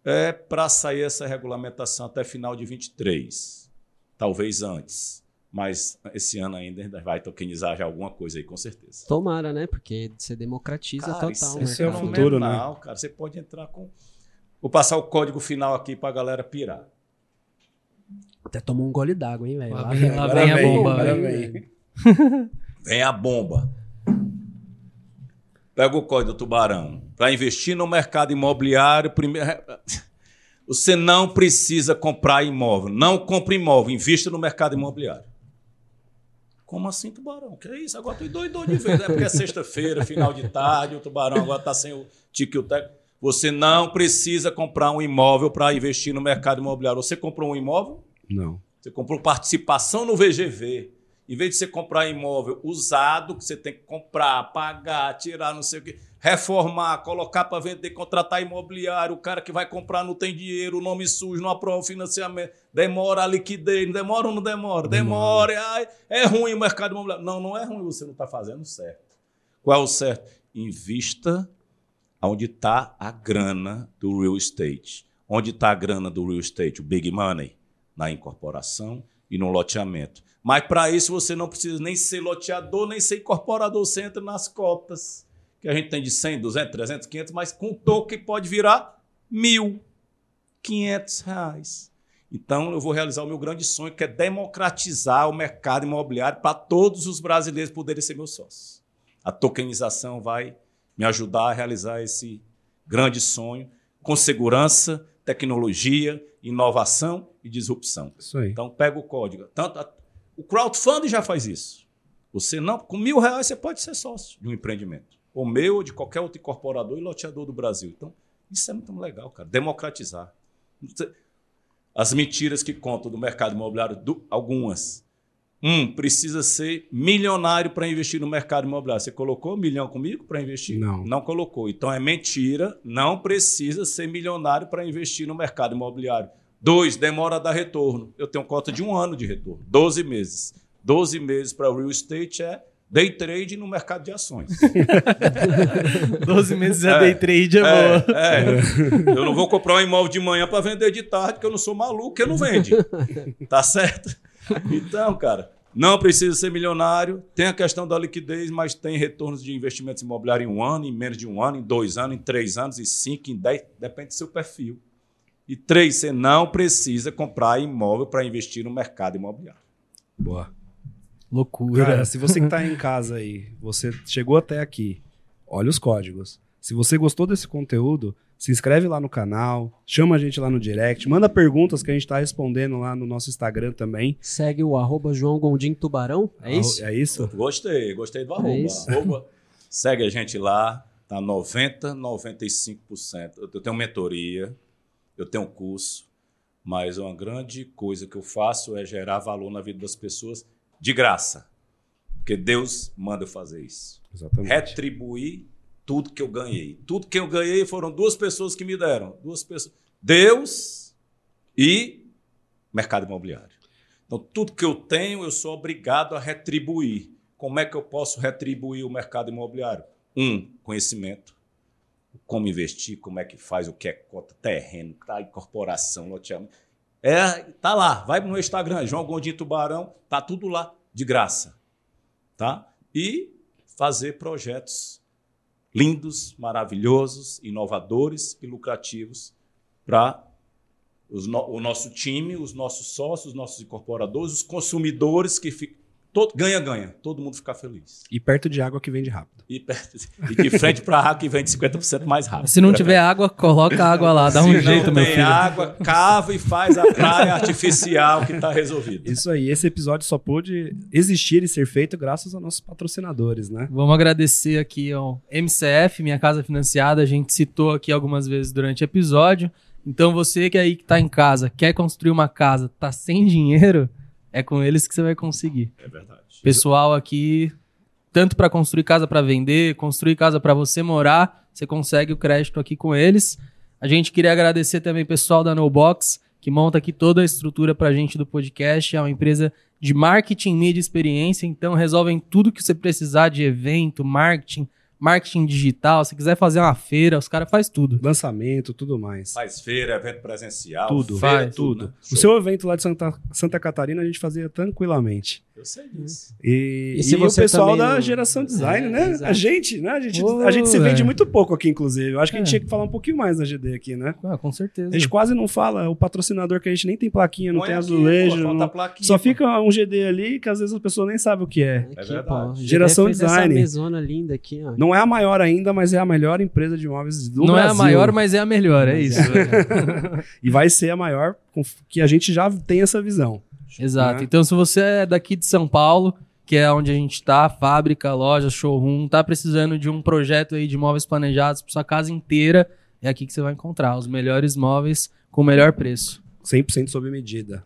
é para sair essa regulamentação até final de 23, talvez antes. Mas esse ano ainda ainda vai tokenizar já alguma coisa aí, com certeza. Tomara, né? Porque você democratiza Cara, total. isso, esse é o futuro, né? cara. Você pode entrar com. Vou passar o código final aqui para a galera pirar. Até tomou um gole d'água, hein, velho? Lá Lá vem- vem- lá vem a vem, bomba, velho. vem. Vem a bomba. Pega o código do tubarão. Para investir no mercado imobiliário, primeiro. Você não precisa comprar imóvel. Não compre imóvel, invista no mercado imobiliário. Como assim, tubarão? Que é isso? Agora tu doidou de vez. É porque é sexta-feira, final de tarde, o tubarão agora está sem o tique e o teco. Você não precisa comprar um imóvel para investir no mercado imobiliário. Você comprou um imóvel? Não. Você comprou participação no VGV. Em vez de você comprar imóvel usado, que você tem que comprar, pagar, tirar, não sei o quê, reformar, colocar para vender, contratar imobiliário, o cara que vai comprar não tem dinheiro, o nome sujo, não aprova o financiamento, demora a liquidez, demora ou não demora? Demora, ai, é ruim o mercado imobiliário. Não, não é ruim, você não está fazendo certo. Qual é o certo? Invista onde está a grana do real estate. Onde está a grana do real estate? O big money? Na incorporação e no loteamento. Mas para isso você não precisa nem ser loteador, nem ser incorporador. Você entra nas cotas, que a gente tem de 100, 200, 300, 500, mas com token pode virar mil, 500 reais. Então eu vou realizar o meu grande sonho, que é democratizar o mercado imobiliário para todos os brasileiros poderem ser meus sócios. A tokenização vai me ajudar a realizar esse grande sonho com segurança, tecnologia, inovação e disrupção. Isso aí. Então pega o código. Tanto a- o crowdfunding já faz isso. Você não, com mil reais você pode ser sócio de um empreendimento, ou meu ou de qualquer outro incorporador e loteador do Brasil. Então isso é muito legal, cara. Democratizar. As mentiras que contam do mercado imobiliário, do- algumas. Um, precisa ser milionário para investir no mercado imobiliário. Você colocou um milhão comigo para investir? Não. Não colocou. Então é mentira. Não precisa ser milionário para investir no mercado imobiliário. Dois, demora a dar retorno. Eu tenho cota de um ano de retorno, 12 meses. 12 meses para real estate é day trade no mercado de ações. 12 meses é É, day trade, é, boa. É, é. Eu não vou comprar um imóvel de manhã para vender de tarde, porque eu não sou maluco, que não vende. Tá certo? Então, cara, não precisa ser milionário. Tem a questão da liquidez, mas tem retornos de investimentos imobiliários em um ano, em menos de um ano, em dois anos, em três anos, em cinco, em dez. Depende do seu perfil. E três, você não precisa comprar imóvel para investir no mercado imobiliário. Boa. Loucura. Cara, se você que tá em casa aí, você chegou até aqui, olha os códigos. Se você gostou desse conteúdo, se inscreve lá no canal, chama a gente lá no direct, manda perguntas que a gente tá respondendo lá no nosso Instagram também. Segue o arroba João Gondim Tubarão. É isso? É isso? Gostei, gostei do arroba. isso. Arroba. Segue a gente lá, tá 90, 95%. Eu tenho mentoria, eu tenho curso, mas uma grande coisa que eu faço é gerar valor na vida das pessoas de graça. Porque Deus manda eu fazer isso. Exatamente. Retribuir tudo que eu ganhei. Tudo que eu ganhei foram duas pessoas que me deram. Duas pessoas. Deus e mercado imobiliário. Então, tudo que eu tenho, eu sou obrigado a retribuir. Como é que eu posso retribuir o mercado imobiliário? Um, conhecimento. Como investir, como é que faz, o que é cota, terreno, tá, incorporação, loteamento. É, tá lá, vai no Instagram, João Gondim Tubarão, tá tudo lá, de graça. Tá? E fazer projetos lindos, maravilhosos, inovadores e lucrativos para o nosso time, os nossos sócios, os nossos incorporadores, os consumidores que ficam. Ganha, ganha. Todo mundo ficar feliz. E perto de água que vende rápido. E, perto- e de frente para a água que vende 50% mais rápido. Se não tiver água, coloca água lá, dá um Se jeito, não meu tem filho. água, cava e faz a praia artificial que está resolvido. Isso aí, esse episódio só pôde existir e ser feito graças aos nossos patrocinadores, né? Vamos agradecer aqui ao MCF, Minha Casa Financiada. A gente citou aqui algumas vezes durante o episódio. Então você que aí que tá em casa, quer construir uma casa, tá sem dinheiro, é com eles que você vai conseguir. É verdade. Pessoal aqui, tanto para construir casa para vender, construir casa para você morar, você consegue o crédito aqui com eles. A gente queria agradecer também o pessoal da No Box, que monta aqui toda a estrutura pra gente do podcast. É uma empresa de marketing, mídia e experiência, então resolvem tudo que você precisar de evento, marketing, marketing digital. Se quiser fazer uma feira, os caras fazem tudo. Lançamento, tudo mais. Faz feira, evento presencial. Tudo, feira, faz, tudo. né? O Show. seu evento lá de Santa, Santa Catarina a gente fazia tranquilamente. Eu sei disso. E, E e o pessoal da não- geração design, É, né? exato. A gente, né? A gente, Ô, a gente se vende velho. muito pouco aqui, inclusive. Eu acho que a gente É. tinha que falar um pouquinho mais da GD aqui, né? Ah, com certeza. A gente quase não fala, o patrocinador que a gente nem tem plaquinha, não Põe tem aqui, azulejo, pô, não- plaquinha, só pô. fica um GD ali que às vezes a pessoa nem sabe o que é. Aqui, verdade. pô, GD Geração fez design. Essa mesona linda aqui, ó. Não é a maior ainda, mas é a melhor empresa de imóveis do Não Brasil. é a maior, mas é a melhor, é isso. E vai ser a maior, que a gente já tem essa visão. Exato. Né? Então, se você é daqui de São Paulo, que é onde a gente tá, fábrica, loja, showroom, tá precisando de um projeto aí de móveis planejados para sua casa inteira, é aqui que você vai encontrar os melhores móveis com o melhor preço. 100% sob medida.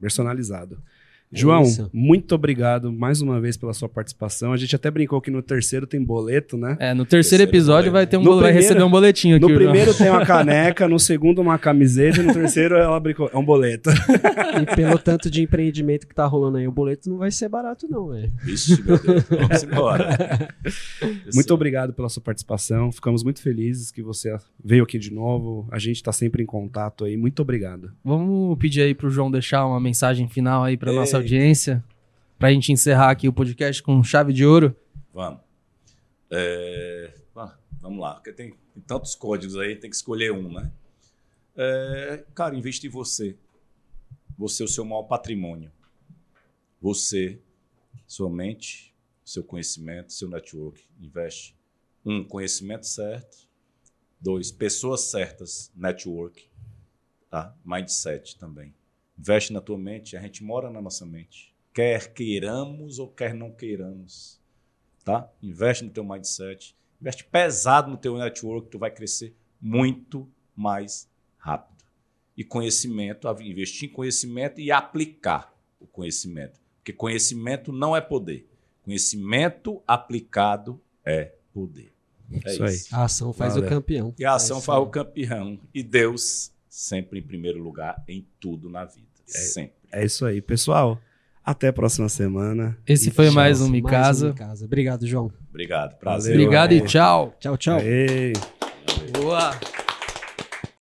Personalizado. É João, isso. muito obrigado mais uma vez pela sua participação. A gente até brincou que no terceiro tem boleto, né? É, no terceiro Terceiro episódio boleto. vai ter um bole- vai primeiro- receber um boletinho aqui. No primeiro tem uma caneca, no segundo uma camiseta e no terceiro ela brincou. É um boleto. E pelo tanto de empreendimento que tá rolando aí, o boleto não vai ser barato, não, velho. Vixe, meu Deus. Vamos embora. Muito obrigado pela sua participação. Ficamos muito felizes que você veio aqui de novo. A gente está sempre em contato aí. Muito obrigado. Vamos pedir aí pro João deixar uma mensagem final aí pra nossa Audiência, pra gente encerrar aqui o podcast com chave de ouro. Vamos. É, vamos lá, porque tem, tem tantos códigos aí, tem que escolher um, né? É, cara, investe em você. Você é o seu maior patrimônio. Você, sua mente, seu conhecimento, seu network. Investe. Um, conhecimento certo. Dois, pessoas certas, network. Tá? Mindset também. Investe na tua mente, a gente mora na nossa mente. Quer queiramos ou quer não queiramos tá? Investe no teu mindset, investe pesado no teu network, tu vai crescer muito mais rápido. E conhecimento, investir em conhecimento e aplicar o conhecimento. Porque conhecimento não é poder. Conhecimento aplicado é poder. É Isso aí. isso. A ação faz Valeu. o campeão. E a ação É faz aí. o campeão. E Deus sempre em primeiro lugar em tudo na vida. Sempre. É isso aí, pessoal. Até a próxima semana. Esse E foi tchau. mais um Mais Mikasa. um. Obrigado, João. Obrigado. Prazer. Obrigado e tchau. Tchau, tchau. Aê. Boa.